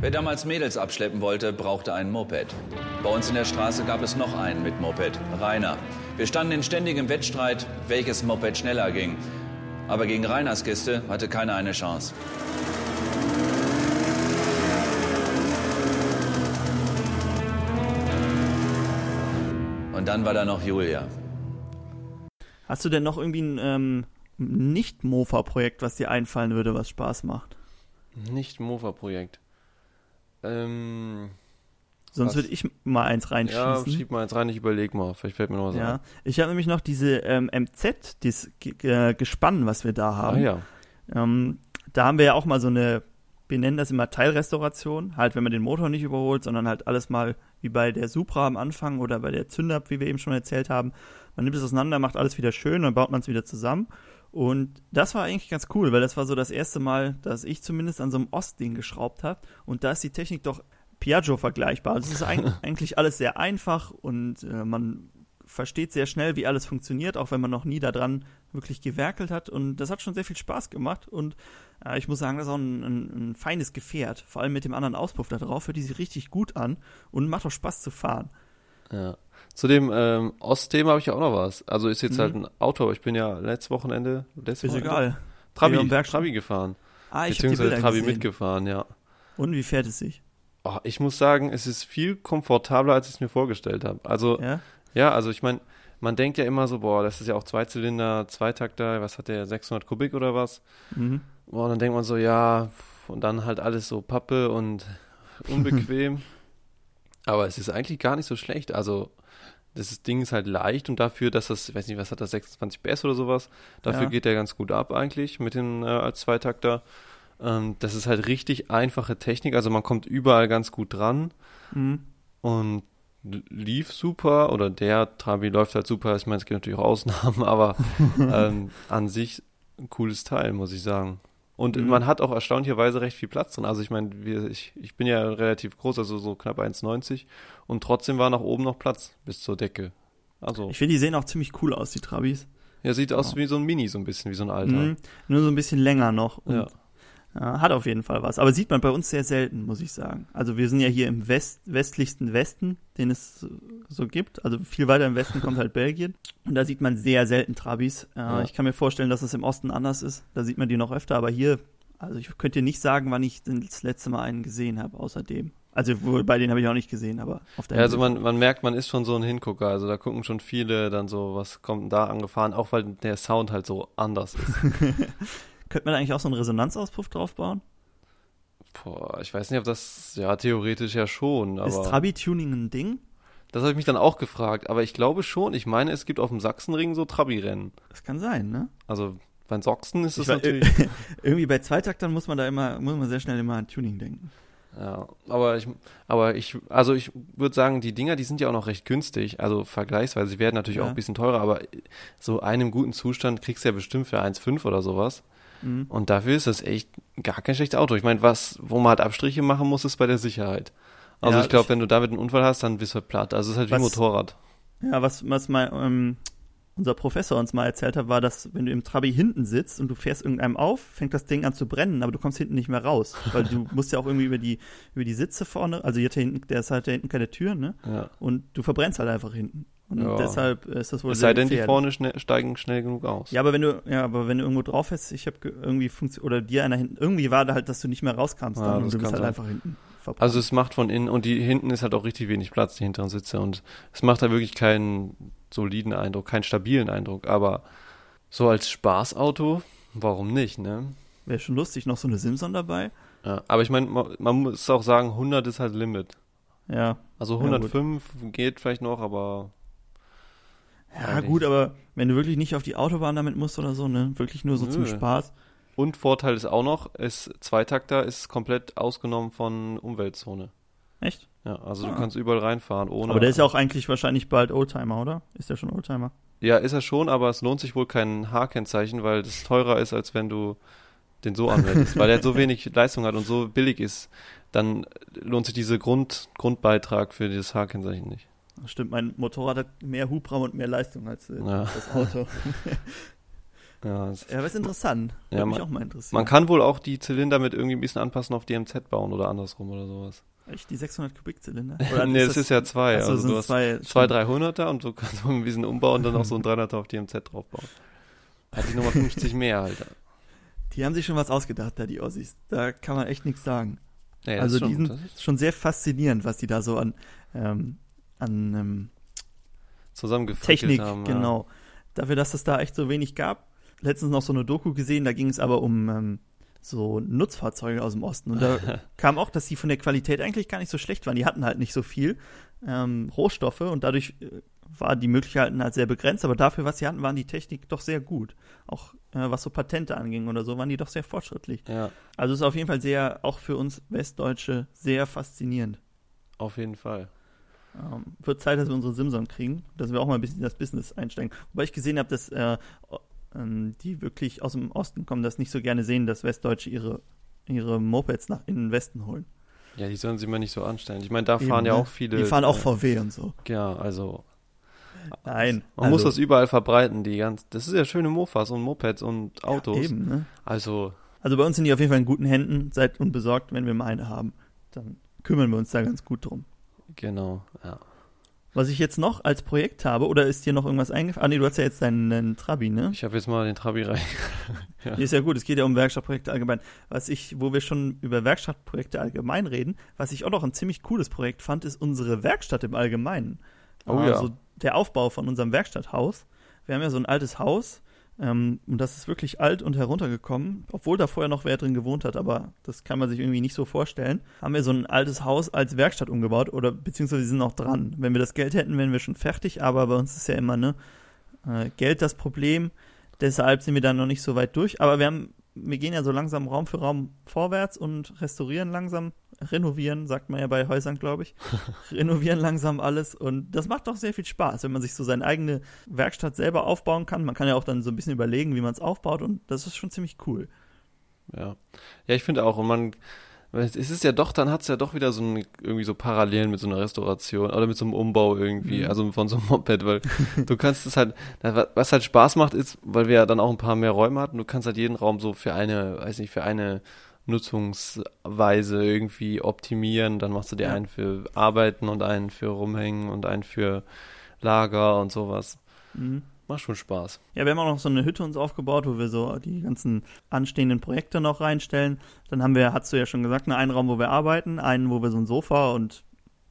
[SPEAKER 7] Wer damals Mädels abschleppen wollte, brauchte ein Moped. Bei uns in der Straße gab es noch einen mit Moped, Rainer. Wir standen in ständigem Wettstreit, welches Moped schneller ging. Aber gegen Rainers Kiste hatte keiner eine Chance. Dann war da noch Julia.
[SPEAKER 1] Hast du denn noch irgendwie ein ähm, Nicht-Mofa-Projekt, was dir einfallen würde, was Spaß macht?
[SPEAKER 3] Nicht Mofa-Projekt. Ähm,
[SPEAKER 1] Sonst würde ich mal eins
[SPEAKER 3] ja,
[SPEAKER 1] reinschießen.
[SPEAKER 3] schieb mal eins rein, ich überleg mal. Vielleicht fällt mir noch was
[SPEAKER 1] Ja,
[SPEAKER 3] ein.
[SPEAKER 1] ich habe nämlich noch diese ähm, MZ, dieses äh, Gespann, was wir da
[SPEAKER 3] Ah
[SPEAKER 1] haben.
[SPEAKER 3] ja.
[SPEAKER 1] Ähm, da haben wir ja auch mal so eine, wir nennen das immer Teilrestauration, halt wenn man den Motor nicht überholt, sondern halt alles mal wie bei der Supra am Anfang oder bei der Zünder, wie wir eben schon erzählt haben. Man nimmt es auseinander, macht alles wieder schön, dann baut man es wieder zusammen. Und das war eigentlich ganz cool, weil das war so das erste Mal, dass ich zumindest an so einem Ostding geschraubt habe. Und da ist die Technik doch Piaggio vergleichbar. Also es ist eig- eigentlich alles sehr einfach und äh, man versteht sehr schnell, wie alles funktioniert, auch wenn man noch nie daran wirklich gewerkelt hat. Und das hat schon sehr viel Spaß gemacht. Und äh, ich muss sagen, das ist auch ein, ein, ein feines Gefährt. Vor allem mit dem anderen Auspuff da drauf hört die sich richtig gut an und macht auch Spaß zu fahren.
[SPEAKER 3] Ja. Zu dem ähm, Ostthema habe ich ja auch noch was. Also ist jetzt
[SPEAKER 1] Mhm.
[SPEAKER 3] halt ein Auto, aber ich bin ja letztes Wochenende, letztes
[SPEAKER 1] Ist
[SPEAKER 3] Wochenende
[SPEAKER 1] egal.
[SPEAKER 3] Trabi, Trabi gefahren.
[SPEAKER 1] Ah, ich
[SPEAKER 3] Beziehungsweise Trabi
[SPEAKER 1] gesehen.
[SPEAKER 3] mitgefahren, ja.
[SPEAKER 1] Und wie fährt es sich?
[SPEAKER 3] Oh, ich muss sagen, es ist viel komfortabler, als ich es mir vorgestellt habe. Also, ja,
[SPEAKER 1] Ja?
[SPEAKER 3] also ich meine, man denkt ja immer so, boah, das ist ja auch Zweizylinder, Zweitakter, was hat der, 600 Kubik oder was?
[SPEAKER 1] Mhm.
[SPEAKER 3] Boah, dann denkt man so, ja, und dann halt alles so Pappe und unbequem. Aber es ist eigentlich gar nicht so schlecht. Also, das Ding ist halt leicht und dafür, dass das, ich weiß nicht, was hat das, 26 PS oder sowas, dafür
[SPEAKER 1] Ja.
[SPEAKER 3] geht der ganz gut ab eigentlich mit den äh, als Zweitakter. Ähm, das ist halt richtig einfache Technik, also man kommt überall ganz gut dran
[SPEAKER 1] Mhm.
[SPEAKER 3] und lief super oder der Trabi läuft halt super. Ich meine, es gibt natürlich auch Ausnahmen, aber ähm, an sich ein cooles Teil, muss ich sagen. Und
[SPEAKER 1] Mhm.
[SPEAKER 3] man hat auch erstaunlicherweise recht viel Platz drin. Also ich meine, ich, ich bin ja relativ groß, also so knapp 1,90 und trotzdem war nach oben noch Platz bis zur Decke. Also,
[SPEAKER 1] Ich finde, die sehen auch ziemlich cool aus, die Trabis.
[SPEAKER 3] ja, sieht aus wie so ein Mini, so ein bisschen, wie so ein alter.
[SPEAKER 1] Mhm. Nur so ein bisschen länger noch. Und,
[SPEAKER 3] Ja.
[SPEAKER 1] Ja, hat auf jeden Fall was. Aber sieht man bei uns sehr selten, muss ich sagen. Also wir sind ja hier im West, westlichsten Westen, den es so- gibt. Also viel weiter im Westen kommt halt Belgien. Und da sieht man sehr selten Trabis. Äh,
[SPEAKER 3] Ja.
[SPEAKER 1] Ich kann mir vorstellen, dass es im Osten anders ist. Da sieht man die noch öfter. Aber hier, also ich könnte dir nicht sagen, wann ich das letzte Mal einen gesehen habe, außerdem. Also wohl, bei denen habe ich auch nicht gesehen, aber auf der
[SPEAKER 3] Ja, also man, man merkt, man ist schon so ein Hingucker. Also da gucken schon viele dann so, was kommt denn da angefahren, auch weil der Sound halt so anders ist.
[SPEAKER 1] Könnte man eigentlich auch so einen Resonanzauspuff draufbauen?
[SPEAKER 3] Boah, ich weiß nicht, ob das, ja, theoretisch ja schon, aber
[SPEAKER 1] ist Trabi-Tuning ein Ding?
[SPEAKER 3] das habe ich mich dann auch gefragt. Aber ich glaube schon, ich meine, es gibt auf dem Sachsenring so Trabi-Rennen.
[SPEAKER 1] Das kann sein, ne?
[SPEAKER 3] Also bei Sachsen ist es natürlich,
[SPEAKER 1] Irgendwie bei Zweitaktern muss man da immer, muss man sehr schnell immer an Tuning denken.
[SPEAKER 3] ja, aber ich, aber ich, also ich würde sagen, die Dinger, die sind ja auch noch recht günstig, also vergleichsweise, sie werden natürlich
[SPEAKER 1] Ja.
[SPEAKER 3] auch ein bisschen teurer, aber so einen guten Zustand kriegst du ja bestimmt für 1,5 oder sowas.
[SPEAKER 1] Mhm.
[SPEAKER 3] Und dafür ist das echt gar kein schlechtes Auto. Ich meine, was, wo man halt Abstriche machen muss, ist bei der Sicherheit. Also
[SPEAKER 1] Ja,
[SPEAKER 3] ich glaube, wenn du damit einen Unfall hast, dann bist du halt platt. Also es ist halt wie
[SPEAKER 1] Was-
[SPEAKER 3] Motorrad.
[SPEAKER 1] Ja, was, was mal, ähm, unser Professor uns mal erzählt hat, war, dass wenn du im Trabi hinten sitzt und du fährst irgendeinem auf, fängt das Ding an zu brennen, aber du kommst hinten nicht mehr raus. Weil du musst ja auch irgendwie über die, über die Sitze vorne, also hier hinten, der ist halt da hinten keine Tür, ne?
[SPEAKER 3] Ja.
[SPEAKER 1] Und du verbrennst halt einfach hinten. Und
[SPEAKER 3] Ja.
[SPEAKER 1] deshalb ist das wohl
[SPEAKER 3] Es
[SPEAKER 1] sehr
[SPEAKER 3] sei denn, die vorne schnell, steigen schnell genug aus.
[SPEAKER 1] Ja, aber wenn du, ja, aber wenn du irgendwo drauf fährst, ich habe irgendwie funktioniert, oder dir einer hinten, irgendwie war da halt, dass du nicht mehr rauskamst
[SPEAKER 3] Ja,
[SPEAKER 1] dann und du bist halt
[SPEAKER 3] sein.
[SPEAKER 1] einfach hinten verbrannt.
[SPEAKER 3] Also es macht von innen und die hinten ist halt auch richtig wenig Platz, die hinteren Sitze. Und es macht halt wirklich keinen soliden Eindruck, keinen stabilen Eindruck. Aber so als Spaßauto, warum nicht, ne?
[SPEAKER 1] Wäre schon lustig, noch so eine Simson dabei.
[SPEAKER 3] Ja, aber ich meine, man, man muss auch sagen, 100 ist halt Limit.
[SPEAKER 1] Ja.
[SPEAKER 3] Also
[SPEAKER 1] Ja, gut.
[SPEAKER 3] 105 geht vielleicht noch, aber
[SPEAKER 1] Ja, gut, aber wenn du wirklich nicht auf die Autobahn damit musst oder so, ne? Wirklich nur so zum
[SPEAKER 3] Nö.
[SPEAKER 1] Spaß.
[SPEAKER 3] Und Vorteil ist auch noch, ist Zweitakter ist komplett ausgenommen von Umweltzone.
[SPEAKER 1] Echt?
[SPEAKER 3] Ja, also
[SPEAKER 1] Ah.
[SPEAKER 3] du kannst überall reinfahren ohne.
[SPEAKER 1] Aber der ist ja auch eigentlich wahrscheinlich bald Oldtimer, oder? Ist der schon Oldtimer?
[SPEAKER 3] Ja, ist er schon, aber es lohnt sich wohl kein H-Kennzeichen, weil das teurer ist, als wenn du den so anwendest, weil er so wenig Leistung hat und so billig ist, dann lohnt sich dieser Grund, Grundbeitrag für dieses H-Kennzeichen nicht.
[SPEAKER 1] Stimmt, mein Motorrad hat mehr Hubraum und mehr Leistung als äh,
[SPEAKER 3] Ja.
[SPEAKER 1] das Auto.
[SPEAKER 3] Ja, es-
[SPEAKER 1] ja, aber ist interessant.
[SPEAKER 3] Ja,
[SPEAKER 1] Würde mich
[SPEAKER 3] man-
[SPEAKER 1] auch mal interessieren.
[SPEAKER 3] man kann wohl auch die Zylinder mit irgendwie ein bisschen anpassen auf die MZ bauen oder andersrum oder sowas.
[SPEAKER 1] Echt die 600 Kubikzylinder?
[SPEAKER 3] nee, das ist ja zwei. Also
[SPEAKER 1] sind
[SPEAKER 3] du hast
[SPEAKER 1] zwei,
[SPEAKER 3] zwei 300er und du kannst ein bisschen umbauen und dann noch so ein 300er auf die MZ draufbauen. Hat die Nummer 50 mehr, Alter.
[SPEAKER 1] Die haben sich schon was ausgedacht, da die Ossis. Da kann man echt nichts sagen.
[SPEAKER 3] Ja, das
[SPEAKER 1] also
[SPEAKER 3] schon-
[SPEAKER 1] die sind
[SPEAKER 3] das
[SPEAKER 1] schon sehr faszinierend, was die da so an, ähm, an ähm,
[SPEAKER 3] zusammengefrickelt
[SPEAKER 1] Technik,
[SPEAKER 3] haben. ja.
[SPEAKER 1] genau. Dafür, dass es da echt so wenig gab. Letztens noch so eine Doku gesehen, da ging es aber um ähm, so Nutzfahrzeuge aus dem Osten. Und da kam auch, dass die von der Qualität eigentlich gar nicht so schlecht waren. Die hatten halt nicht so viel ähm, Rohstoffe und dadurch äh, war die Möglichkeiten halt sehr begrenzt. Aber dafür, was sie hatten, waren die Technik doch sehr gut. Auch äh, was so Patente anging oder so, waren die doch sehr fortschrittlich.
[SPEAKER 3] Ja,
[SPEAKER 1] Also ist auf jeden Fall sehr, auch für uns Westdeutsche, sehr faszinierend.
[SPEAKER 3] auf jeden Fall.
[SPEAKER 1] Ähm, wird Zeit, dass wir unsere Simson kriegen, dass wir auch mal ein bisschen in das Business einsteigen. Wobei ich gesehen habe, dass äh, ähm, die wirklich aus dem Osten kommen, das nicht so gerne sehen, dass Westdeutsche ihre, ihre Mopeds nach in den Westen holen.
[SPEAKER 3] Ja, die sollen sich mal nicht so anstellen. Ich meine, da fahren
[SPEAKER 1] Eben,
[SPEAKER 3] ja
[SPEAKER 1] ne?
[SPEAKER 3] auch viele.
[SPEAKER 1] Die fahren auch
[SPEAKER 3] äh,
[SPEAKER 1] VW und so.
[SPEAKER 3] Ja, also
[SPEAKER 1] Nein.
[SPEAKER 3] man muss
[SPEAKER 1] also-
[SPEAKER 3] das überall verbreiten, die ganz. Das ist ja schöne Mofas und Mopeds und Autos.
[SPEAKER 1] Ja, eben, ne?
[SPEAKER 3] Also,
[SPEAKER 1] Also bei uns sind die auf jeden Fall in guten Händen. Seid unbesorgt, wenn wir mal eine haben. Dann kümmern wir uns da ganz gut drum.
[SPEAKER 3] Genau, ja.
[SPEAKER 1] Was ich jetzt noch als Projekt habe, oder ist dir noch irgendwas eingefallen? Ah, nee, du hast ja jetzt deinen, deinen Trabi, ne?
[SPEAKER 3] Ich habe jetzt mal den Trabi rein. Ja.
[SPEAKER 1] Nee, ist ja gut, es geht ja um Werkstattprojekte allgemein. Was ich, wo wir schon über Werkstattprojekte allgemein reden, was ich auch noch ein ziemlich cooles Projekt fand, ist unsere Werkstatt im Allgemeinen.
[SPEAKER 3] Oh ja.
[SPEAKER 1] Also der Aufbau von unserem Werkstatthaus. Wir haben ja so ein altes Haus ähm, und das ist wirklich alt und heruntergekommen, obwohl da vorher noch wer drin gewohnt hat, aber das kann man sich irgendwie nicht so vorstellen. Haben wir so ein altes Haus als Werkstatt umgebaut oder beziehungsweise sind noch dran. Wenn wir das Geld hätten, wären wir schon fertig, aber bei uns ist ja immer ne äh, Geld das Problem. Deshalb sind wir da noch nicht so weit durch. Aber wir haben, wir gehen ja so langsam Raum für Raum vorwärts und restaurieren langsam, renovieren, sagt man ja bei Häusern, glaube ich. renovieren langsam alles. Und das macht doch sehr viel Spaß, wenn man sich so seine eigene Werkstatt selber aufbauen kann. Man kann ja auch dann so ein bisschen überlegen, wie man es aufbaut. Und das ist schon ziemlich cool.
[SPEAKER 3] Ja, ja ich finde auch. Und man, es ist ja doch, dann hat es ja doch wieder so ein, irgendwie so Parallelen mit so einer Restauration oder mit so einem Umbau irgendwie,
[SPEAKER 1] Mhm.
[SPEAKER 3] also von so einem Moped, weil du kannst es halt, was halt Spaß macht, ist, weil wir ja dann auch ein paar mehr Räume hatten, du kannst halt jeden Raum so für eine, weiß nicht, für eine Nutzungsweise irgendwie optimieren. Dann machst du dir
[SPEAKER 1] Ja.
[SPEAKER 3] einen für Arbeiten und einen für Rumhängen und einen für Lager und sowas.
[SPEAKER 1] Mhm.
[SPEAKER 3] Macht schon Spaß.
[SPEAKER 1] Ja, wir haben auch noch so eine Hütte uns aufgebaut, wo wir so die ganzen anstehenden Projekte noch reinstellen. Dann haben wir, hast du ja schon gesagt, ne, einen Raum, wo wir arbeiten, einen, wo wir so ein Sofa und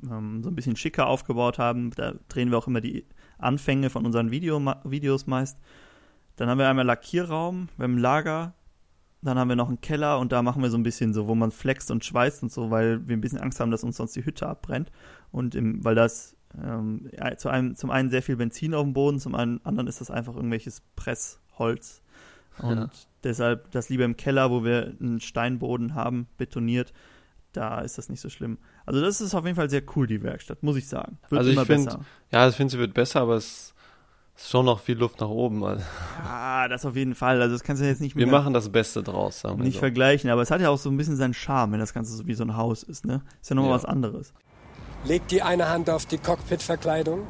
[SPEAKER 1] ähm, so ein bisschen schicker aufgebaut haben. Da drehen wir auch immer die Anfänge von unseren Video, Videos meist. Dann haben wir einmal Lackierraum, wir haben Lager, dann haben wir noch einen Keller und da machen wir so ein bisschen so, wo man flext und schweißt und so, weil wir ein bisschen Angst haben, dass uns sonst die Hütte abbrennt. Und im, weil das ähm, zu einem, zum einen sehr viel Benzin auf dem Boden, zum anderen ist das einfach irgendwelches Pressholz. Und
[SPEAKER 3] Ja.
[SPEAKER 1] deshalb das lieber im Keller, wo wir einen Steinboden haben, betoniert, da ist das nicht so schlimm. Also das ist auf jeden Fall sehr cool, die Werkstatt, muss ich sagen. Wird
[SPEAKER 3] Also ich
[SPEAKER 1] immer
[SPEAKER 3] find-
[SPEAKER 1] besser.
[SPEAKER 3] Ja, ich finde, sie wird besser, aber es ist schon noch viel Luft nach oben. Also
[SPEAKER 1] Ja, das auf jeden Fall. Also das kannst du jetzt nicht
[SPEAKER 3] wir
[SPEAKER 1] mit
[SPEAKER 3] machen das Beste draus, sagen wir
[SPEAKER 1] nicht
[SPEAKER 3] so.
[SPEAKER 1] vergleichen, aber es hat ja auch so ein bisschen seinen Charme, wenn das Ganze so wie so ein Haus ist, ne? Ist ja nochmal
[SPEAKER 3] Ja.
[SPEAKER 1] was anderes.
[SPEAKER 8] Legt die eine Hand auf die Cockpitverkleidung,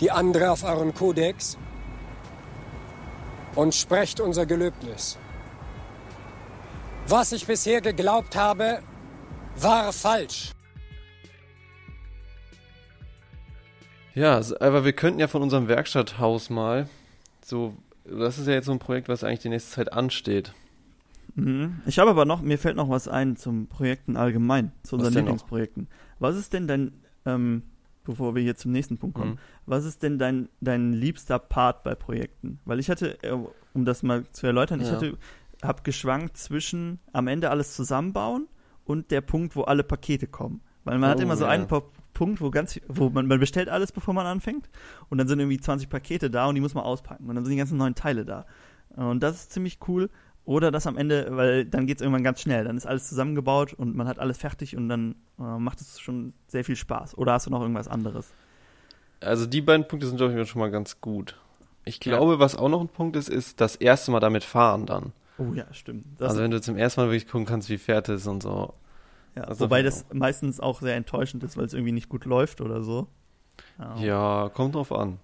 [SPEAKER 8] die andere auf euren Kodex und sprecht unser Gelöbnis. Was ich bisher geglaubt habe, war falsch.
[SPEAKER 3] Ja, aber wir könnten ja von unserem Werkstatthaus mal so, das ist ja jetzt so ein Projekt, was eigentlich die nächste Zeit ansteht.
[SPEAKER 1] Mhm. Ich habe aber noch, mir fällt noch was ein zum Projekten allgemein, zu unseren
[SPEAKER 3] noch?
[SPEAKER 1] Lieblingsprojekten. Was ist denn dein, ähm, bevor wir hier zum nächsten Punkt kommen,
[SPEAKER 3] Mhm.
[SPEAKER 1] was ist denn dein, dein liebster Part bei Projekten? Weil ich hatte, äh, um das mal zu erläutern, ich
[SPEAKER 3] Ja.
[SPEAKER 1] hatte, hab geschwankt zwischen am Ende alles zusammenbauen und der Punkt, wo alle Pakete kommen. Weil man hat
[SPEAKER 3] Oh,
[SPEAKER 1] immer so
[SPEAKER 3] ja.
[SPEAKER 1] einen Po- Punkt, wo ganz, wo man, man bestellt alles, bevor man anfängt und dann sind irgendwie 20 Pakete da und die muss man auspacken und dann sind die ganzen neuen Teile da. Und das ist ziemlich cool. Oder das am Ende, weil dann geht es irgendwann ganz schnell. Dann ist alles zusammengebaut und man hat alles fertig und dann äh, macht es schon sehr viel Spaß. Oder hast du noch irgendwas anderes?
[SPEAKER 3] Also die beiden Punkte sind, glaube ich, schon mal ganz gut. Ich glaube, was auch noch ein Punkt ist, ist das erste Mal damit fahren dann.
[SPEAKER 1] Oh ja, stimmt. Das,
[SPEAKER 3] also wenn du zum ersten Mal wirklich gucken kannst, wie fährt es und so.
[SPEAKER 1] Ja,
[SPEAKER 3] also-
[SPEAKER 1] wobei das meistens auch sehr enttäuschend ist, weil es irgendwie nicht gut läuft oder so. Ja.
[SPEAKER 3] Ja, kommt drauf an.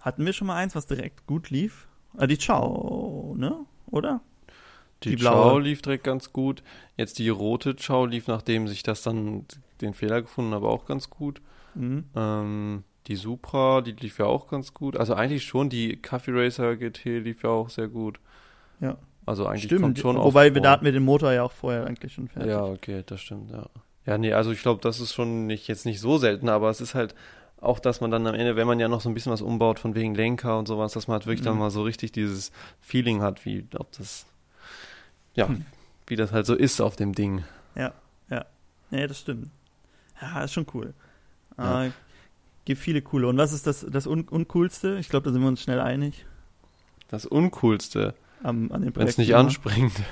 [SPEAKER 1] Hatten wir schon mal eins, was direkt gut lief? Ah, die Ciao, ne? Oder?
[SPEAKER 3] Die,
[SPEAKER 1] Die blaue.
[SPEAKER 3] lief direkt ganz gut. Jetzt die rote Chow lief, nachdem sich das dann den Fehler gefunden habe, auch ganz gut.
[SPEAKER 1] Mhm.
[SPEAKER 3] Ähm, die Supra, die lief ja auch ganz gut. Also eigentlich schon, die Coffee Racer GT lief ja auch sehr gut.
[SPEAKER 1] Ja.
[SPEAKER 3] Also eigentlich
[SPEAKER 1] Stimmt,
[SPEAKER 3] kommt schon
[SPEAKER 1] wobei
[SPEAKER 3] auf
[SPEAKER 1] wir, da hatten wir den Motor ja auch vorher eigentlich schon fertig.
[SPEAKER 3] Ja, okay, das stimmt, ja. Ja, nee, also ich glaube, das ist schon nicht jetzt nicht so selten, aber es ist halt auch, dass man dann am Ende, wenn man ja noch so ein bisschen was umbaut von wegen Lenker und sowas, dass man halt wirklich dann
[SPEAKER 1] Mhm.
[SPEAKER 3] mal so richtig dieses Feeling hat, wie ob das ja,
[SPEAKER 1] Hm.
[SPEAKER 3] wie das halt so ist auf dem Ding.
[SPEAKER 1] Nee, das stimmt. Ja, ist schon cool.
[SPEAKER 3] Ja.
[SPEAKER 1] Äh, gibt viele coole. Und was ist das, das Un Uncoolste? Ich glaube, da sind wir uns schnell einig.
[SPEAKER 3] Das Uncoolste,
[SPEAKER 1] Am, an den
[SPEAKER 3] wenn es
[SPEAKER 1] Projekten.
[SPEAKER 3] nicht anspringt.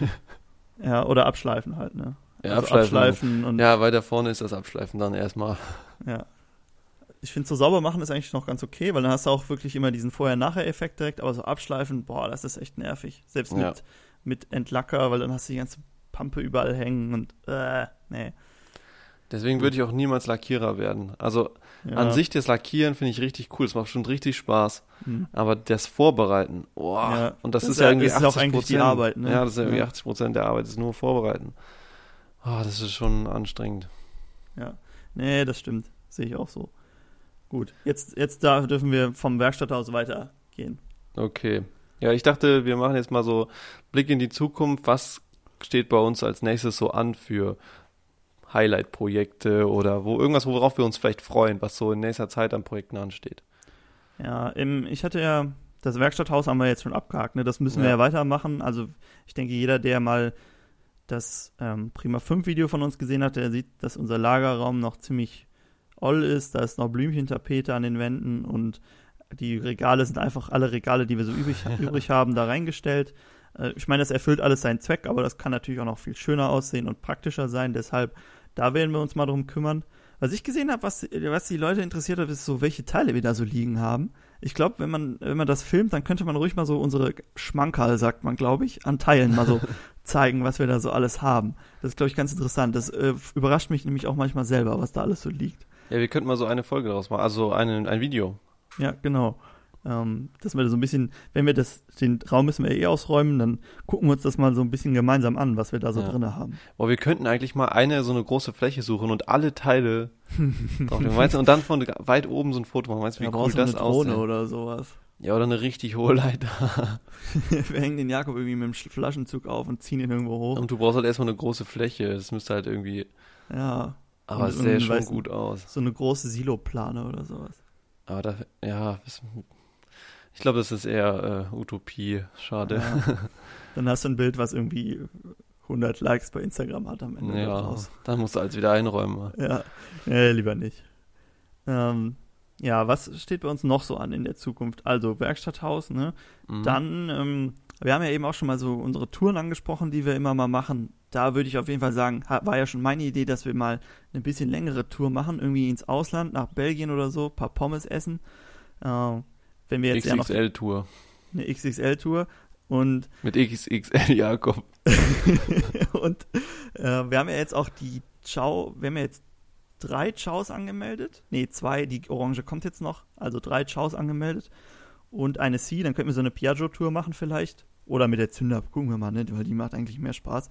[SPEAKER 1] Ja, oder abschleifen halt, ne?
[SPEAKER 3] Ja,
[SPEAKER 1] Also
[SPEAKER 3] abschleifen.
[SPEAKER 1] abschleifen und
[SPEAKER 3] Ja, weiter vorne ist das Abschleifen dann erstmal.
[SPEAKER 1] Ja. Ich finde, so sauber machen ist eigentlich noch ganz okay, weil dann hast du auch wirklich immer diesen Vorher-Nachher-Effekt direkt, aber so abschleifen, boah, das ist echt nervig. Selbst mit,
[SPEAKER 3] Ja.
[SPEAKER 1] mit Entlacker, weil dann hast du die ganze Pampe überall hängen und, äh, nee.
[SPEAKER 3] Deswegen würde ich auch niemals Lackierer werden. Also
[SPEAKER 1] Ja.
[SPEAKER 3] an sich das Lackieren finde ich richtig cool. Es macht schon richtig Spaß.
[SPEAKER 1] Hm.
[SPEAKER 3] Aber das Vorbereiten, oh,
[SPEAKER 1] Ja,
[SPEAKER 3] und das,
[SPEAKER 1] das
[SPEAKER 3] ist
[SPEAKER 1] ist
[SPEAKER 3] ja irgendwie
[SPEAKER 1] ist
[SPEAKER 3] 80
[SPEAKER 1] auch eigentlich die Arbeit, ne?
[SPEAKER 3] Ja, das ist ja irgendwie
[SPEAKER 1] Ja.
[SPEAKER 3] 80 Prozent der Arbeit, ist nur Vorbereiten. Oh, das ist schon anstrengend.
[SPEAKER 1] Ja. Nee, das stimmt. Sehe ich auch so. Gut, jetzt, jetzt da dürfen wir vom Werkstatthaus weitergehen.
[SPEAKER 3] Okay. Ja, ich dachte, wir machen jetzt mal so Blick in die Zukunft. Was steht bei uns als nächstes so an für Highlight-Projekte oder wo irgendwas, worauf wir uns vielleicht freuen, was so in nächster Zeit an Projekten ansteht?
[SPEAKER 1] Ja, im, ich hatte ja, das Werkstatthaus haben wir jetzt schon abgehakt, ne? Das müssen wir
[SPEAKER 3] Ja.
[SPEAKER 1] ja weitermachen. Also ich denke, jeder, der mal das ähm, Prima 5 Video von uns gesehen hat, der sieht, dass unser Lagerraum noch ziemlich oll ist. Da ist noch Blümchentapete an den Wänden und die Regale sind einfach alle Regale, die wir so übrig, übrig haben, da reingestellt. Äh, ich meine, das erfüllt alles seinen Zweck, aber das kann natürlich auch noch viel schöner aussehen und praktischer sein. Deshalb, da werden wir uns mal drum kümmern. Was ich gesehen habe, was, was die Leute interessiert hat, ist so, welche Teile wir da so liegen haben. Ich glaube, wenn man, wenn man das filmt, dann könnte man ruhig mal so unsere Schmankerl, sagt man, glaube ich, an Teilen mal so zeigen, was wir da so alles haben. Das ist, glaube ich, ganz interessant. Das äh, überrascht mich nämlich auch manchmal selber, was da alles so liegt.
[SPEAKER 3] Ja, wir könnten mal so eine Folge daraus machen, also eine, ein Video.
[SPEAKER 1] Ja, genau. Ähm, dass wir so ein bisschen, wenn wir das, den Raum müssen wir eh ausräumen, dann gucken wir uns das mal so ein bisschen gemeinsam an, was wir da so
[SPEAKER 3] Ja.
[SPEAKER 1] drinne haben.
[SPEAKER 3] Boah, wir könnten eigentlich mal eine so eine große Fläche suchen und alle Teile drauf. Meinst und dann von weit oben so ein Foto machen. Meinst du, wie
[SPEAKER 1] Da
[SPEAKER 3] cool das
[SPEAKER 1] eine
[SPEAKER 3] aussieht?
[SPEAKER 1] oder sowas.
[SPEAKER 3] Ja, oder eine richtig hohe Leiter.
[SPEAKER 1] wir hängen den Jakob irgendwie mit dem Sch- Flaschenzug auf und ziehen ihn irgendwo hoch.
[SPEAKER 3] Und du brauchst halt erstmal eine große Fläche. Das müsste halt irgendwie,
[SPEAKER 1] ja,
[SPEAKER 3] aber es sähe schon
[SPEAKER 1] weißt du-
[SPEAKER 3] gut aus.
[SPEAKER 1] so eine große Siloplane oder sowas.
[SPEAKER 3] Aber da, ja, das, ich glaube, das ist eher äh, Utopie. Schade.
[SPEAKER 1] Ja. Dann hast du ein Bild, was irgendwie 100 Likes bei Instagram hat am Ende.
[SPEAKER 3] Ja,
[SPEAKER 1] daraus.
[SPEAKER 3] dann musst du alles wieder einräumen.
[SPEAKER 1] Ja, nee, lieber nicht. Ähm, ja, was steht bei uns noch so an in der Zukunft? Also Werkstatthaus, ne?
[SPEAKER 3] Mhm.
[SPEAKER 1] Dann, ähm, wir haben ja eben auch schon mal so unsere Touren angesprochen, die wir immer mal machen. Da würde ich auf jeden Fall sagen, war ja schon meine Idee, dass wir mal eine bisschen längere Tour machen, irgendwie ins Ausland, nach Belgien oder so, paar Pommes essen. Äh, wenn wir jetzt ja noch
[SPEAKER 3] XXL-Tour.
[SPEAKER 1] eine XXL-Tour und
[SPEAKER 3] Mit XXL Jakob.
[SPEAKER 1] und äh, wir haben ja jetzt auch die Chow, wir haben ja jetzt drei Chows angemeldet. Nee, zwei, die Orange kommt jetzt noch. Also drei Chows angemeldet. Und eine C, dann könnten wir so eine Piaggio-Tour machen vielleicht. Oder mit der Zünder, gucken wir mal, ne? weil die macht eigentlich mehr Spaß.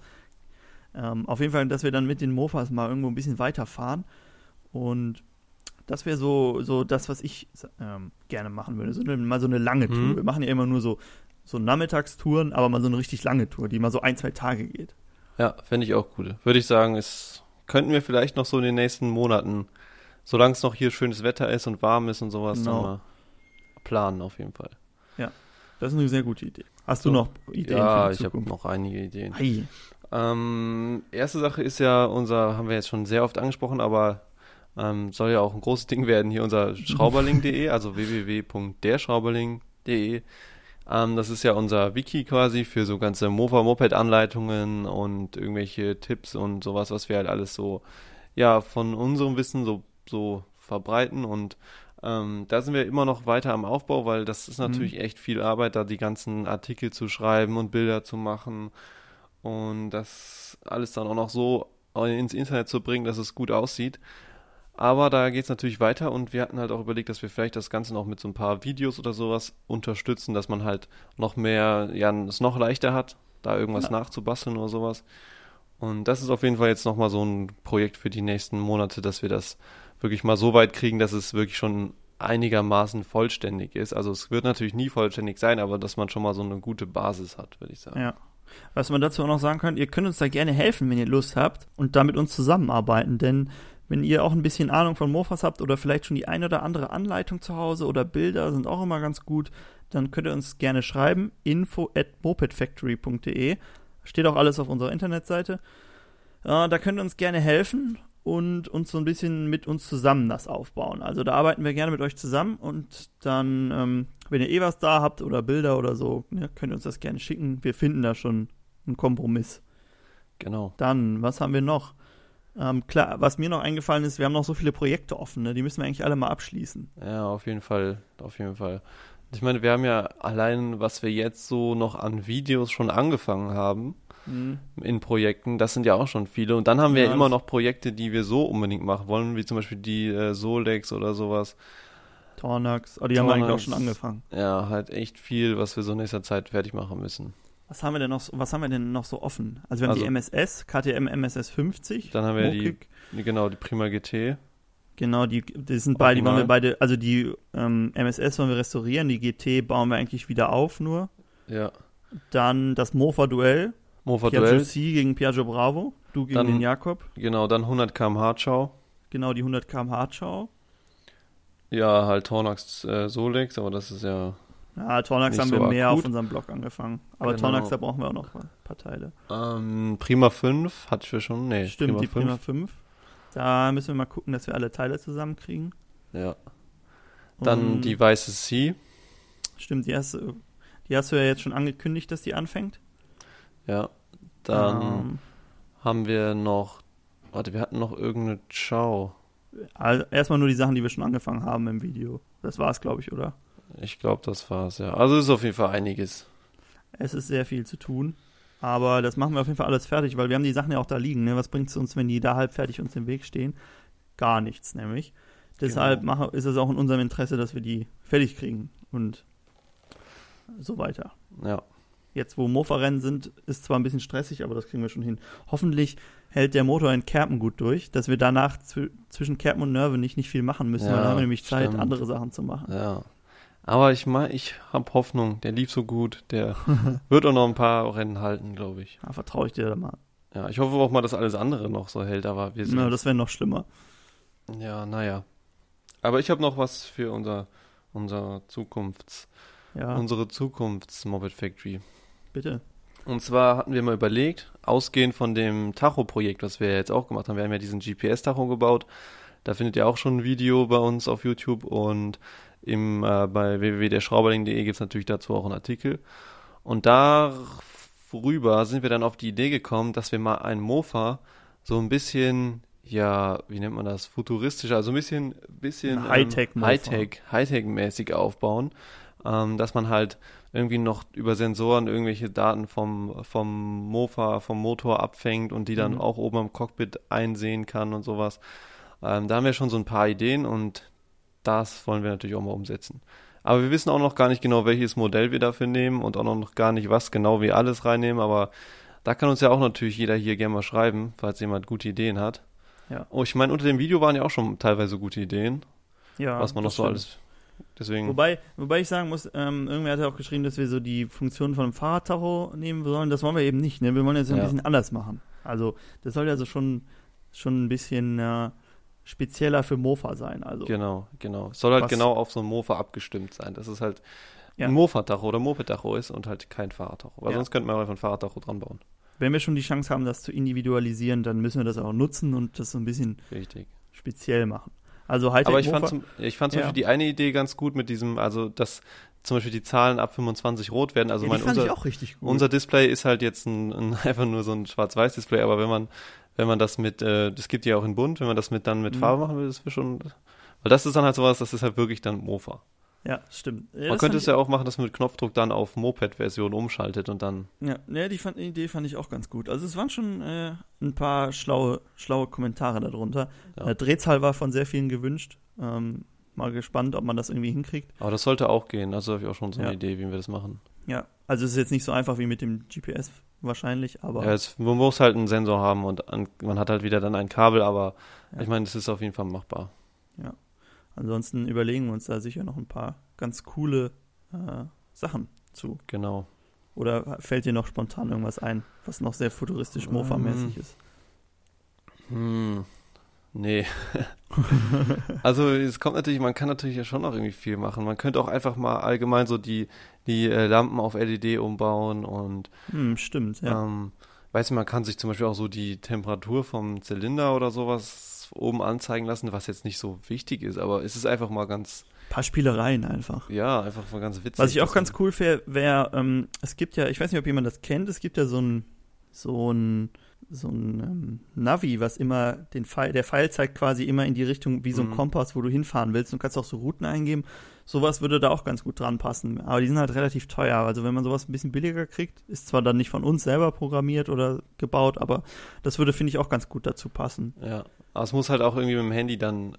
[SPEAKER 1] Ähm, auf jeden Fall, dass wir dann mit den Mofas mal irgendwo ein bisschen weiterfahren. Und das wäre so, so das, was ich ähm, gerne machen würde. So eine, mal so eine lange Tour.
[SPEAKER 3] Mhm.
[SPEAKER 1] Wir machen ja immer nur so, so Nachmittagstouren, aber mal so eine richtig lange Tour, die mal so ein, zwei Tage geht.
[SPEAKER 3] Ja, fände ich auch gut. Würde ich sagen, es könnten wir vielleicht noch so in den nächsten Monaten, solange es noch hier schönes Wetter ist und warm ist und sowas,
[SPEAKER 1] Genau.
[SPEAKER 3] dann mal planen auf jeden Fall.
[SPEAKER 1] Das ist eine sehr gute Idee. Hast
[SPEAKER 3] So.
[SPEAKER 1] du noch Ideen
[SPEAKER 3] ja, ich habe noch einige Ideen.
[SPEAKER 1] Ei.
[SPEAKER 3] Ähm, erste Sache ist ja unser, haben wir jetzt schon sehr oft angesprochen, aber ähm, soll ja auch ein großes Ding werden hier unser Schrauberling.de, also www.derschrauberling.de. Ähm, das ist ja unser Wiki quasi für so ganze Mofa-Moped-Anleitungen und irgendwelche Tipps und sowas, was wir halt alles so, ja, von unserem Wissen so, so verbreiten und ähm, da sind wir immer noch weiter am Aufbau, weil das ist natürlich echt viel Arbeit, da die ganzen Artikel zu schreiben und Bilder zu machen und das alles dann auch noch so ins Internet zu bringen, dass es gut aussieht. Aber da geht es natürlich weiter und wir hatten halt auch überlegt, dass wir vielleicht das Ganze noch mit so ein paar Videos oder sowas unterstützen, dass man halt noch mehr, ja, es noch leichter hat, da irgendwas
[SPEAKER 1] Ja.
[SPEAKER 3] nachzubasteln oder sowas. Und das ist auf jeden Fall jetzt nochmal so ein Projekt für die nächsten Monate, dass wir das wirklich mal so weit kriegen, dass es wirklich schon einigermaßen vollständig ist. Also es wird natürlich nie vollständig sein, aber dass man schon mal so eine gute Basis hat, würde ich sagen.
[SPEAKER 1] Ja. Was man dazu auch noch sagen kann, ihr könnt uns da gerne helfen, wenn ihr Lust habt und da mit uns zusammenarbeiten, denn wenn ihr auch ein bisschen Ahnung von Mofas habt oder vielleicht schon die ein oder andere Anleitung zu Hause oder Bilder sind auch immer ganz gut, dann könnt ihr uns gerne schreiben, info at mopedfactory.de. Steht auch alles auf unserer Internetseite. Äh, da könnt ihr uns gerne helfen und uns so ein bisschen mit uns zusammen das aufbauen. Also da arbeiten wir gerne mit euch zusammen und dann, ähm, wenn ihr eh was da habt oder Bilder oder so, ne, könnt ihr uns das gerne schicken. Wir finden da schon einen Kompromiss.
[SPEAKER 3] Genau.
[SPEAKER 1] Dann, was haben wir noch? Ähm, klar, was mir noch eingefallen ist, wir haben noch so viele Projekte offen, ne? die müssen wir eigentlich alle mal abschließen.
[SPEAKER 3] Ja, auf jeden Fall, auf jeden Fall. Ich meine, wir haben ja allein, was wir jetzt so noch an Videos schon angefangen haben in Projekten, das sind ja auch schon viele. Und dann haben wir
[SPEAKER 1] Ja,
[SPEAKER 3] ja immer noch Projekte, die wir so unbedingt machen wollen, wie zum Beispiel die äh, Solex oder sowas.
[SPEAKER 1] Tornax, oh, die haben wir eigentlich auch
[SPEAKER 3] Tornax.
[SPEAKER 1] schon angefangen.
[SPEAKER 3] Ja, halt echt viel, was wir so in nächster Zeit fertig machen müssen.
[SPEAKER 1] Was haben wir denn noch, so- was haben wir denn noch so offen? Also wir haben
[SPEAKER 3] Also-
[SPEAKER 1] die MSS, KTM MSS 50.
[SPEAKER 3] Dann haben wir die,
[SPEAKER 1] Mokik.
[SPEAKER 3] die, genau, die Prima GT.
[SPEAKER 1] Genau, die, die sind beide, die wollen wir beide, also die ähm, MSS wollen wir restaurieren, die GT bauen wir eigentlich wieder auf nur.
[SPEAKER 3] Ja.
[SPEAKER 1] Dann das Mofa-Duell,
[SPEAKER 3] Mofa
[SPEAKER 1] Piaggio. C gegen Piaggio Bravo, du gegen
[SPEAKER 3] Dann-
[SPEAKER 1] den Jakob.
[SPEAKER 3] Genau, dann 100 km Hardschau.
[SPEAKER 1] Genau, die 100 km Hardschau.
[SPEAKER 3] Ja, halt Tornax äh, Solex, aber das ist ja
[SPEAKER 1] Ja, Tornax haben
[SPEAKER 3] so
[SPEAKER 1] wir mehr
[SPEAKER 3] akut.
[SPEAKER 1] auf unserem Blog angefangen. Aber
[SPEAKER 3] Genau.
[SPEAKER 1] Tornax, da brauchen wir auch noch ein paar Teile.
[SPEAKER 3] ähm, Prima 5 hatten wir schon. Nee,
[SPEAKER 1] Stimmt,
[SPEAKER 3] Prima
[SPEAKER 1] die
[SPEAKER 3] 5.
[SPEAKER 1] Prima 5. Da müssen wir mal gucken, dass wir alle Teile zusammenkriegen.
[SPEAKER 3] Ja. Dann
[SPEAKER 1] Und-
[SPEAKER 3] die weiße C.
[SPEAKER 1] Stimmt, die hast, du- die hast du ja jetzt schon angekündigt, dass die anfängt.
[SPEAKER 3] Ja. Dann
[SPEAKER 1] Ähm,
[SPEAKER 3] haben wir noch. Warte, wir hatten noch irgendeine Ciao.
[SPEAKER 1] also erstmal nur die Sachen, die wir schon angefangen haben im Video. Das war's, glaube ich, oder?
[SPEAKER 3] Ich glaube, das war's, ja. Also ist auf jeden Fall einiges.
[SPEAKER 1] Es ist sehr viel zu tun. Aber das machen wir auf jeden Fall alles fertig, weil wir haben die Sachen ja auch da liegen. Ne? Was bringt es uns, wenn die da halb fertig uns im Weg stehen? Gar nichts, nämlich. Deshalb
[SPEAKER 3] Genau.
[SPEAKER 1] mache, ist es auch in unserem Interesse, dass wir die fertig kriegen und so weiter.
[SPEAKER 3] Ja.
[SPEAKER 1] Jetzt, wo Mofa-Rennen sind, ist zwar ein bisschen stressig, aber das kriegen wir schon hin. Hoffentlich hält der Motor in Kerpen gut durch, dass wir danach zw zwischen Kerpen und Nerven nicht, nicht viel machen müssen,
[SPEAKER 3] Ja,
[SPEAKER 1] weil dann haben wir nämlich Zeit,
[SPEAKER 3] stimmt.
[SPEAKER 1] andere Sachen zu machen.
[SPEAKER 3] Ja. Aber ich mein, ich habe Hoffnung. Der lief so gut. Der wird auch noch ein paar Rennen halten, glaube ich.
[SPEAKER 1] Da vertraue ich dir da mal.
[SPEAKER 3] Ja, ich hoffe auch mal, dass alles andere noch so hält, aber wir sind.
[SPEAKER 1] Na, das wäre noch schlimmer.
[SPEAKER 3] ja, naja. Aber ich habe noch was für unser, unser Zukunfts,
[SPEAKER 1] Ja,
[SPEAKER 3] unsere Zukunfts-Moped Factory.
[SPEAKER 1] bitte.
[SPEAKER 3] Und zwar hatten wir mal überlegt, ausgehend von dem Tacho-Projekt, was wir jetzt auch gemacht haben, wir haben ja diesen GPS-Tacho gebaut. Da findet ihr auch schon ein Video bei uns auf YouTube und im, äh, bei www.derschrauberling.de gibt es natürlich dazu auch einen Artikel. Und darüber sind wir dann auf die Idee gekommen, dass wir mal ein Mofa so ein bisschen, ja, wie nennt man das, futuristisch, also ein bisschen, bisschen
[SPEAKER 1] Ein Hightech-Mofa.
[SPEAKER 3] Hightech, Hightech-mäßig aufbauen, ähm, dass man halt irgendwie noch über Sensoren irgendwelche Daten vom, vom Mofa, vom Motor abfängt und die dann
[SPEAKER 1] Mhm.
[SPEAKER 3] auch oben am Cockpit einsehen kann und sowas. Ähm, da haben wir schon so ein paar Ideen und das wollen wir natürlich auch mal umsetzen. Aber wir wissen auch noch gar nicht genau, welches Modell wir dafür nehmen und auch noch gar nicht, was genau wir alles reinnehmen, aber da kann uns ja auch natürlich jeder hier gerne mal schreiben, falls jemand gute Ideen hat.
[SPEAKER 1] Ja.
[SPEAKER 3] Oh, ich meine, unter dem Video waren ja auch schon teilweise gute Ideen,
[SPEAKER 1] Ja,
[SPEAKER 3] was man noch so
[SPEAKER 1] stimmt.
[SPEAKER 3] alles. Deswegen.
[SPEAKER 1] Wobei, wobei ich sagen muss, ähm, irgendwer hat ja auch geschrieben, dass wir so die Funktion von einem Fahrradtacho nehmen sollen. Das wollen wir eben nicht. Ne? Wir wollen jetzt ein
[SPEAKER 3] Ja.
[SPEAKER 1] bisschen anders machen. Also das soll ja so schon, schon ein bisschen äh, spezieller für Mofa sein. Also
[SPEAKER 3] Genau, genau. Es soll halt genau auf so ein Mofa abgestimmt sein, dass es halt
[SPEAKER 1] Ja.
[SPEAKER 3] ein Mofa-Tacho oder Moped-Tacho ist und halt kein Fahrradtacho. Weil
[SPEAKER 1] Ja.
[SPEAKER 3] sonst könnten wir einfach ein Fahrradtacho dran bauen.
[SPEAKER 1] wenn wir schon die Chance haben, das zu individualisieren, dann müssen wir das auch nutzen und das so ein bisschen
[SPEAKER 3] Richtig.
[SPEAKER 1] speziell machen. Also Hightech
[SPEAKER 3] Aber ich fand, zum, ich fand zum
[SPEAKER 1] Ja.
[SPEAKER 3] Beispiel die eine Idee ganz gut mit diesem, also dass zum Beispiel die Zahlen ab 25 rot werden. Also
[SPEAKER 1] ja,
[SPEAKER 3] mein, unser,
[SPEAKER 1] ich auch richtig gut.
[SPEAKER 3] unser Display ist halt jetzt ein, ein, einfach nur so ein Schwarz-Weiß-Display, aber wenn man, wenn man das mit, äh, das gibt ja auch in bunt, wenn man das mit dann mit
[SPEAKER 1] Mhm.
[SPEAKER 3] Farbe machen will, das wäre schon, weil das ist dann halt sowas, das ist halt wirklich dann Mofa.
[SPEAKER 1] Ja, stimmt. Ja,
[SPEAKER 3] Man könnte es ja auch machen, dass man mit Knopfdruck dann auf Moped-Version umschaltet und dann.
[SPEAKER 1] Ja, ja die, fand, die Idee fand ich auch ganz gut. Also es waren schon äh, ein paar schlaue, schlaue Kommentare darunter.
[SPEAKER 3] Ja.
[SPEAKER 1] Äh, Drehzahl war von sehr vielen gewünscht. Ähm, mal gespannt, ob man das irgendwie hinkriegt.
[SPEAKER 3] Aber das sollte auch gehen. Also habe ich auch schon so eine
[SPEAKER 1] Ja.
[SPEAKER 3] Idee, wie wir das machen.
[SPEAKER 1] Ja, also es ist jetzt nicht so einfach wie mit dem GPS wahrscheinlich, aber
[SPEAKER 3] Ja, es, man muss halt einen Sensor haben und an, man hat halt wieder dann ein Kabel, aber
[SPEAKER 1] Ja.
[SPEAKER 3] ich meine, es ist auf jeden Fall machbar.
[SPEAKER 1] ansonsten überlegen wir uns da sicher noch ein paar ganz coole äh, Sachen zu.
[SPEAKER 3] Genau.
[SPEAKER 1] Oder fällt dir noch spontan irgendwas ein, was noch sehr futuristisch Mofa-mäßig ist?
[SPEAKER 3] Hm, nee. also es kommt natürlich, man kann natürlich ja schon noch irgendwie viel machen. Man könnte auch einfach mal allgemein so die, die äh, Lampen auf LED umbauen und
[SPEAKER 1] Hm, stimmt, ja.
[SPEAKER 3] ähm, weiß nicht, man kann sich zum Beispiel auch so die Temperatur vom Zylinder oder sowas oben anzeigen lassen, was jetzt nicht so wichtig ist, aber es ist einfach mal ganz,
[SPEAKER 1] Ein paar Spielereien einfach.
[SPEAKER 3] ja, einfach mal ganz witzig.
[SPEAKER 1] Was ich auch ganz cool wäre, wär, ähm, es gibt ja, ich weiß nicht, ob jemand das kennt, es gibt ja so ein, so ein, so ein ähm, Navi, was immer den Pfeil, der Pfeil zeigt quasi immer in die Richtung wie so ein
[SPEAKER 3] Mhm.
[SPEAKER 1] Kompass, wo du hinfahren willst. Du kannst auch so Routen eingeben. Sowas würde da auch ganz gut dran passen. Aber die sind halt relativ teuer. Also wenn man sowas ein bisschen billiger kriegt, ist zwar dann nicht von uns selber programmiert oder gebaut, aber das würde, finde ich, auch ganz gut dazu passen.
[SPEAKER 3] Ja, aber es muss halt auch irgendwie mit dem Handy dann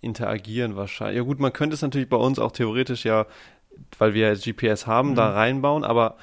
[SPEAKER 3] interagieren wahrscheinlich. Ja gut, man könnte es natürlich bei uns auch theoretisch ja, weil wir jetzt GPS haben, da
[SPEAKER 1] Mhm.
[SPEAKER 3] reinbauen, aber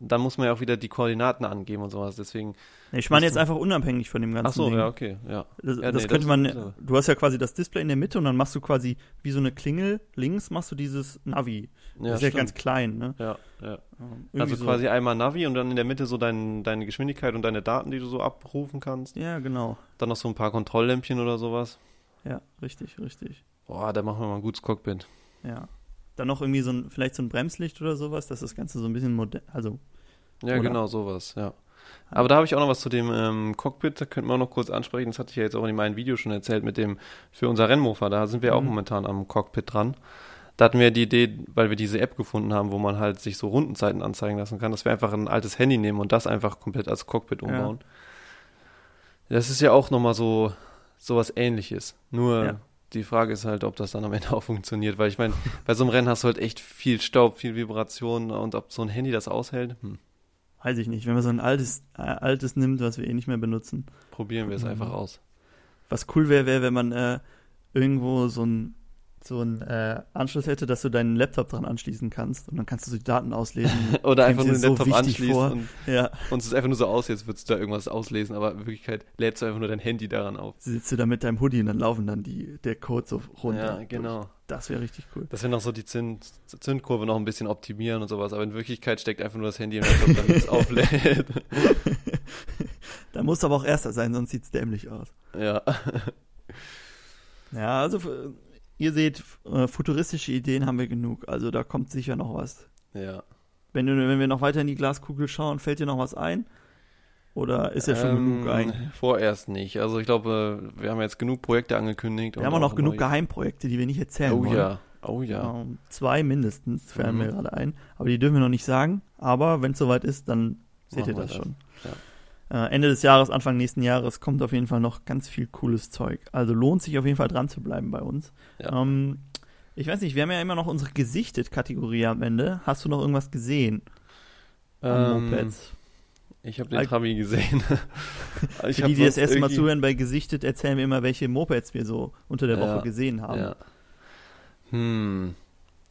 [SPEAKER 3] dann muss man ja auch wieder die Koordinaten angeben und sowas. Deswegen.
[SPEAKER 1] Ich meine jetzt einfach unabhängig von dem ganzen
[SPEAKER 3] Ach so,
[SPEAKER 1] Ding.
[SPEAKER 3] ja, okay, ja.
[SPEAKER 1] Das,
[SPEAKER 3] Ja,
[SPEAKER 1] das
[SPEAKER 3] nee,
[SPEAKER 1] könnte
[SPEAKER 3] das-
[SPEAKER 1] man,
[SPEAKER 3] so.
[SPEAKER 1] du hast ja quasi das Display in der Mitte und dann machst du quasi wie so eine Klingel, links machst du dieses Navi.
[SPEAKER 3] Ja,
[SPEAKER 1] das ist ja ganz klein, ne?
[SPEAKER 3] Ja, ja.
[SPEAKER 1] Irgendwie
[SPEAKER 3] Also
[SPEAKER 1] so.
[SPEAKER 3] quasi einmal Navi und dann in der Mitte so dein, deine Geschwindigkeit und deine Daten, die du so abrufen kannst.
[SPEAKER 1] Ja, genau.
[SPEAKER 3] Dann noch so ein paar Kontrolllämpchen oder sowas.
[SPEAKER 1] Ja, richtig, richtig.
[SPEAKER 3] Boah, da machen wir mal ein gutes Cockpit.
[SPEAKER 1] Ja. Dann noch irgendwie so ein, vielleicht so ein Bremslicht oder sowas, dass das Ganze so ein bisschen modern, also,
[SPEAKER 3] Ja,
[SPEAKER 1] Oder?
[SPEAKER 3] genau, sowas, ja. Aber da habe ich auch noch was zu dem ähm, Cockpit, da könnten wir auch noch kurz ansprechen. Das hatte ich ja jetzt auch in meinem Video schon erzählt mit dem für unser Rennmofa. Da sind wir auch
[SPEAKER 1] Mhm.
[SPEAKER 3] momentan am Cockpit dran. Da hatten wir die Idee, weil wir diese App gefunden haben, wo man halt sich so Rundenzeiten anzeigen lassen kann, dass wir einfach ein altes Handy nehmen und das einfach komplett als Cockpit
[SPEAKER 1] Ja.
[SPEAKER 3] umbauen. Das ist ja auch nochmal so sowas ähnliches. Nur
[SPEAKER 1] Ja.
[SPEAKER 3] Die Frage ist halt, ob das dann am Ende auch funktioniert, weil ich meine, bei so einem Rennen hast du halt echt viel Staub, viel Vibration und ob so ein Handy das aushält, hm,
[SPEAKER 1] weiß ich nicht, wenn man so ein altes, äh, altes nimmt, was wir eh nicht mehr benutzen.
[SPEAKER 3] probieren wir es
[SPEAKER 1] Mhm.
[SPEAKER 3] einfach aus.
[SPEAKER 1] Was cool wäre, wäre, wenn man äh, irgendwo so ein so ein äh, Anschluss hätte, dass du deinen Laptop dran anschließen kannst und dann kannst du so die Daten auslesen.
[SPEAKER 3] Oder einfach nur den
[SPEAKER 1] so
[SPEAKER 3] Laptop anschließen
[SPEAKER 1] vor.
[SPEAKER 3] und,
[SPEAKER 1] ja,
[SPEAKER 3] und es ist einfach nur so aus, jetzt würdest du da irgendwas auslesen, aber in Wirklichkeit lädst du einfach nur dein Handy daran auf.
[SPEAKER 1] sitzt du da mit deinem Hoodie und dann laufen dann die, der Code so runter.
[SPEAKER 3] Ja, genau.
[SPEAKER 1] Das wäre richtig cool.
[SPEAKER 3] Dass wir noch so die Zünd, Zündkurve noch ein bisschen optimieren und sowas, aber in Wirklichkeit steckt einfach nur das Handy im Laptop, damit es auflädt.
[SPEAKER 1] da muss aber auch erster sein, sonst sieht's dämlich aus.
[SPEAKER 3] Ja.
[SPEAKER 1] Ja, also ihr seht, äh, futuristische Ideen haben wir genug. Also da kommt sicher noch was.
[SPEAKER 3] Ja.
[SPEAKER 1] Wenn, du, wenn wir noch weiter in die Glaskugel schauen, fällt dir noch was ein? Oder ist ja schon
[SPEAKER 3] Ähm,
[SPEAKER 1] genug eigentlich?
[SPEAKER 3] Vorerst nicht. Also ich glaube, wir haben jetzt genug Projekte angekündigt.
[SPEAKER 1] Wir haben auch noch genug Geheimprojekte, die wir nicht erzählen
[SPEAKER 3] Oh
[SPEAKER 1] wollen.
[SPEAKER 3] ja. Oh ja.
[SPEAKER 1] Ähm, zwei mindestens fällen
[SPEAKER 3] Mhm.
[SPEAKER 1] mir gerade ein. Aber die dürfen wir noch nicht sagen. Aber wenn es soweit ist, dann seht
[SPEAKER 3] Machen
[SPEAKER 1] ihr das
[SPEAKER 3] das.
[SPEAKER 1] schon. Äh, Ende des Jahres, Anfang nächsten Jahres kommt auf jeden Fall noch ganz viel cooles Zeug. Also lohnt sich auf jeden Fall dran zu bleiben bei uns.
[SPEAKER 3] Ja.
[SPEAKER 1] Ähm, ich weiß nicht, wir haben ja immer noch unsere Gesichtet-Kategorie am Ende. Hast du noch irgendwas gesehen
[SPEAKER 3] Ähm, ich habe den
[SPEAKER 1] Al-
[SPEAKER 3] Trabi gesehen. ich
[SPEAKER 1] die, die das erste Mal zuhören bei Gesichtet, erzählen wir immer, welche Mopeds wir so unter der
[SPEAKER 3] Ja,
[SPEAKER 1] Woche gesehen haben.
[SPEAKER 3] Ja. Hm.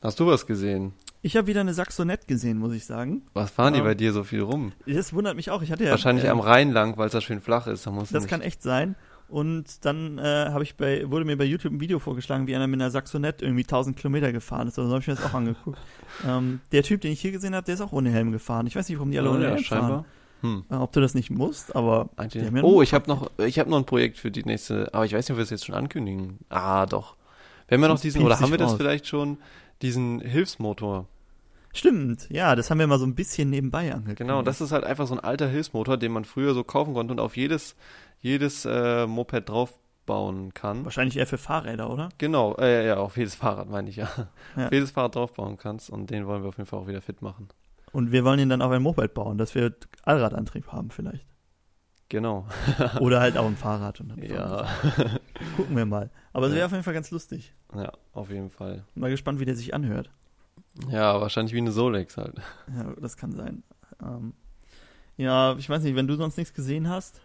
[SPEAKER 3] Hast du was gesehen?
[SPEAKER 1] Ich habe wieder eine Saxonette gesehen, muss ich sagen.
[SPEAKER 3] Was fahren die bei dir so viel rum?
[SPEAKER 1] Das wundert mich auch. Ich hatte ja,
[SPEAKER 3] Wahrscheinlich
[SPEAKER 1] äh,
[SPEAKER 3] am Rhein lang, weil es da schön flach ist. Da muss
[SPEAKER 1] Das
[SPEAKER 3] nicht-
[SPEAKER 1] kann echt sein. Und dann äh, habe ich bei, wurde mir bei YouTube ein Video vorgeschlagen, wie einer mit einer Saxonette irgendwie 1000 Kilometer gefahren ist. Also habe ich mir das auch angeguckt. ähm, der Typ, den ich hier gesehen habe, der ist auch ohne Helm gefahren. Ich weiß nicht, warum die alle
[SPEAKER 3] Oh,
[SPEAKER 1] ohne
[SPEAKER 3] ja,
[SPEAKER 1] Helm
[SPEAKER 3] scheinbar. Hm.
[SPEAKER 1] fahren. Äh, ob du das nicht musst, aber ja
[SPEAKER 3] Oh, ich habe noch, ich habe noch ein Projekt für die nächste, aber ich weiß nicht, ob wir es jetzt schon ankündigen. Ah, doch. Wir haben ja noch diesen, oder haben wir das
[SPEAKER 1] raus.
[SPEAKER 3] vielleicht schon, diesen Hilfsmotor.
[SPEAKER 1] Stimmt, ja, das haben wir mal so ein bisschen nebenbei angekündigt.
[SPEAKER 3] Genau, das ist halt einfach so ein alter Hilfsmotor, den man früher so kaufen konnte und auf jedes, jedes äh, Moped draufbauen kann.
[SPEAKER 1] Wahrscheinlich eher für Fahrräder, oder?
[SPEAKER 3] Genau, äh, ja, auf jedes Fahrrad meine ich ja.
[SPEAKER 1] Ja.
[SPEAKER 3] Auf jedes Fahrrad draufbauen kannst und den wollen wir auf jeden Fall auch wieder fit machen.
[SPEAKER 1] Und wir wollen ihn dann auf ein Moped bauen, dass wir Allradantrieb haben vielleicht.
[SPEAKER 3] Genau.
[SPEAKER 1] Oder halt auch ein Fahrrad. Und dann
[SPEAKER 3] Ja.
[SPEAKER 1] Gucken wir mal. Aber es wäre
[SPEAKER 3] Ja.
[SPEAKER 1] auf jeden Fall ganz lustig.
[SPEAKER 3] ja, auf jeden Fall.
[SPEAKER 1] Mal gespannt, wie der sich anhört.
[SPEAKER 3] Ja, wahrscheinlich wie eine Solex halt.
[SPEAKER 1] Ja, das kann sein. Ähm, ja, ich weiß nicht, wenn du sonst nichts gesehen hast.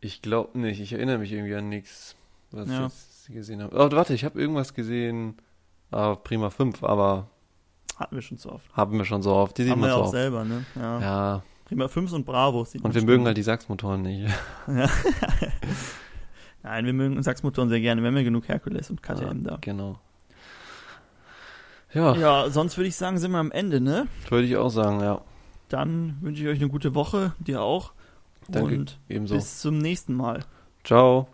[SPEAKER 3] Ich glaube nicht. Ich erinnere mich irgendwie an nichts, was
[SPEAKER 1] Ja.
[SPEAKER 3] ich jetzt gesehen habe. Oh, warte, ich habe irgendwas gesehen. Ah, Prima 5, aber
[SPEAKER 1] Hatten wir schon zu oft.
[SPEAKER 3] haben wir schon so oft. Die sieht man
[SPEAKER 1] wir
[SPEAKER 3] so
[SPEAKER 1] auch
[SPEAKER 3] oft.
[SPEAKER 1] selber, ne? Ja.
[SPEAKER 3] Ja,
[SPEAKER 1] Prima 5 und Bravo. sieht
[SPEAKER 3] und wir mögen halt die Sachsmotoren nicht.
[SPEAKER 1] Ja. Nein, wir mögen Sachsmotoren sehr gerne. Wir haben ja genug Herkules und KTM da.
[SPEAKER 3] Genau. Ja,
[SPEAKER 1] Ja, sonst würde ich sagen, sind wir am Ende, ne?
[SPEAKER 3] würde ich auch sagen, ja.
[SPEAKER 1] Dann wünsche ich euch eine gute Woche, dir auch.
[SPEAKER 3] Danke,
[SPEAKER 1] und
[SPEAKER 3] ebenso.
[SPEAKER 1] bis zum nächsten Mal.
[SPEAKER 3] Ciao.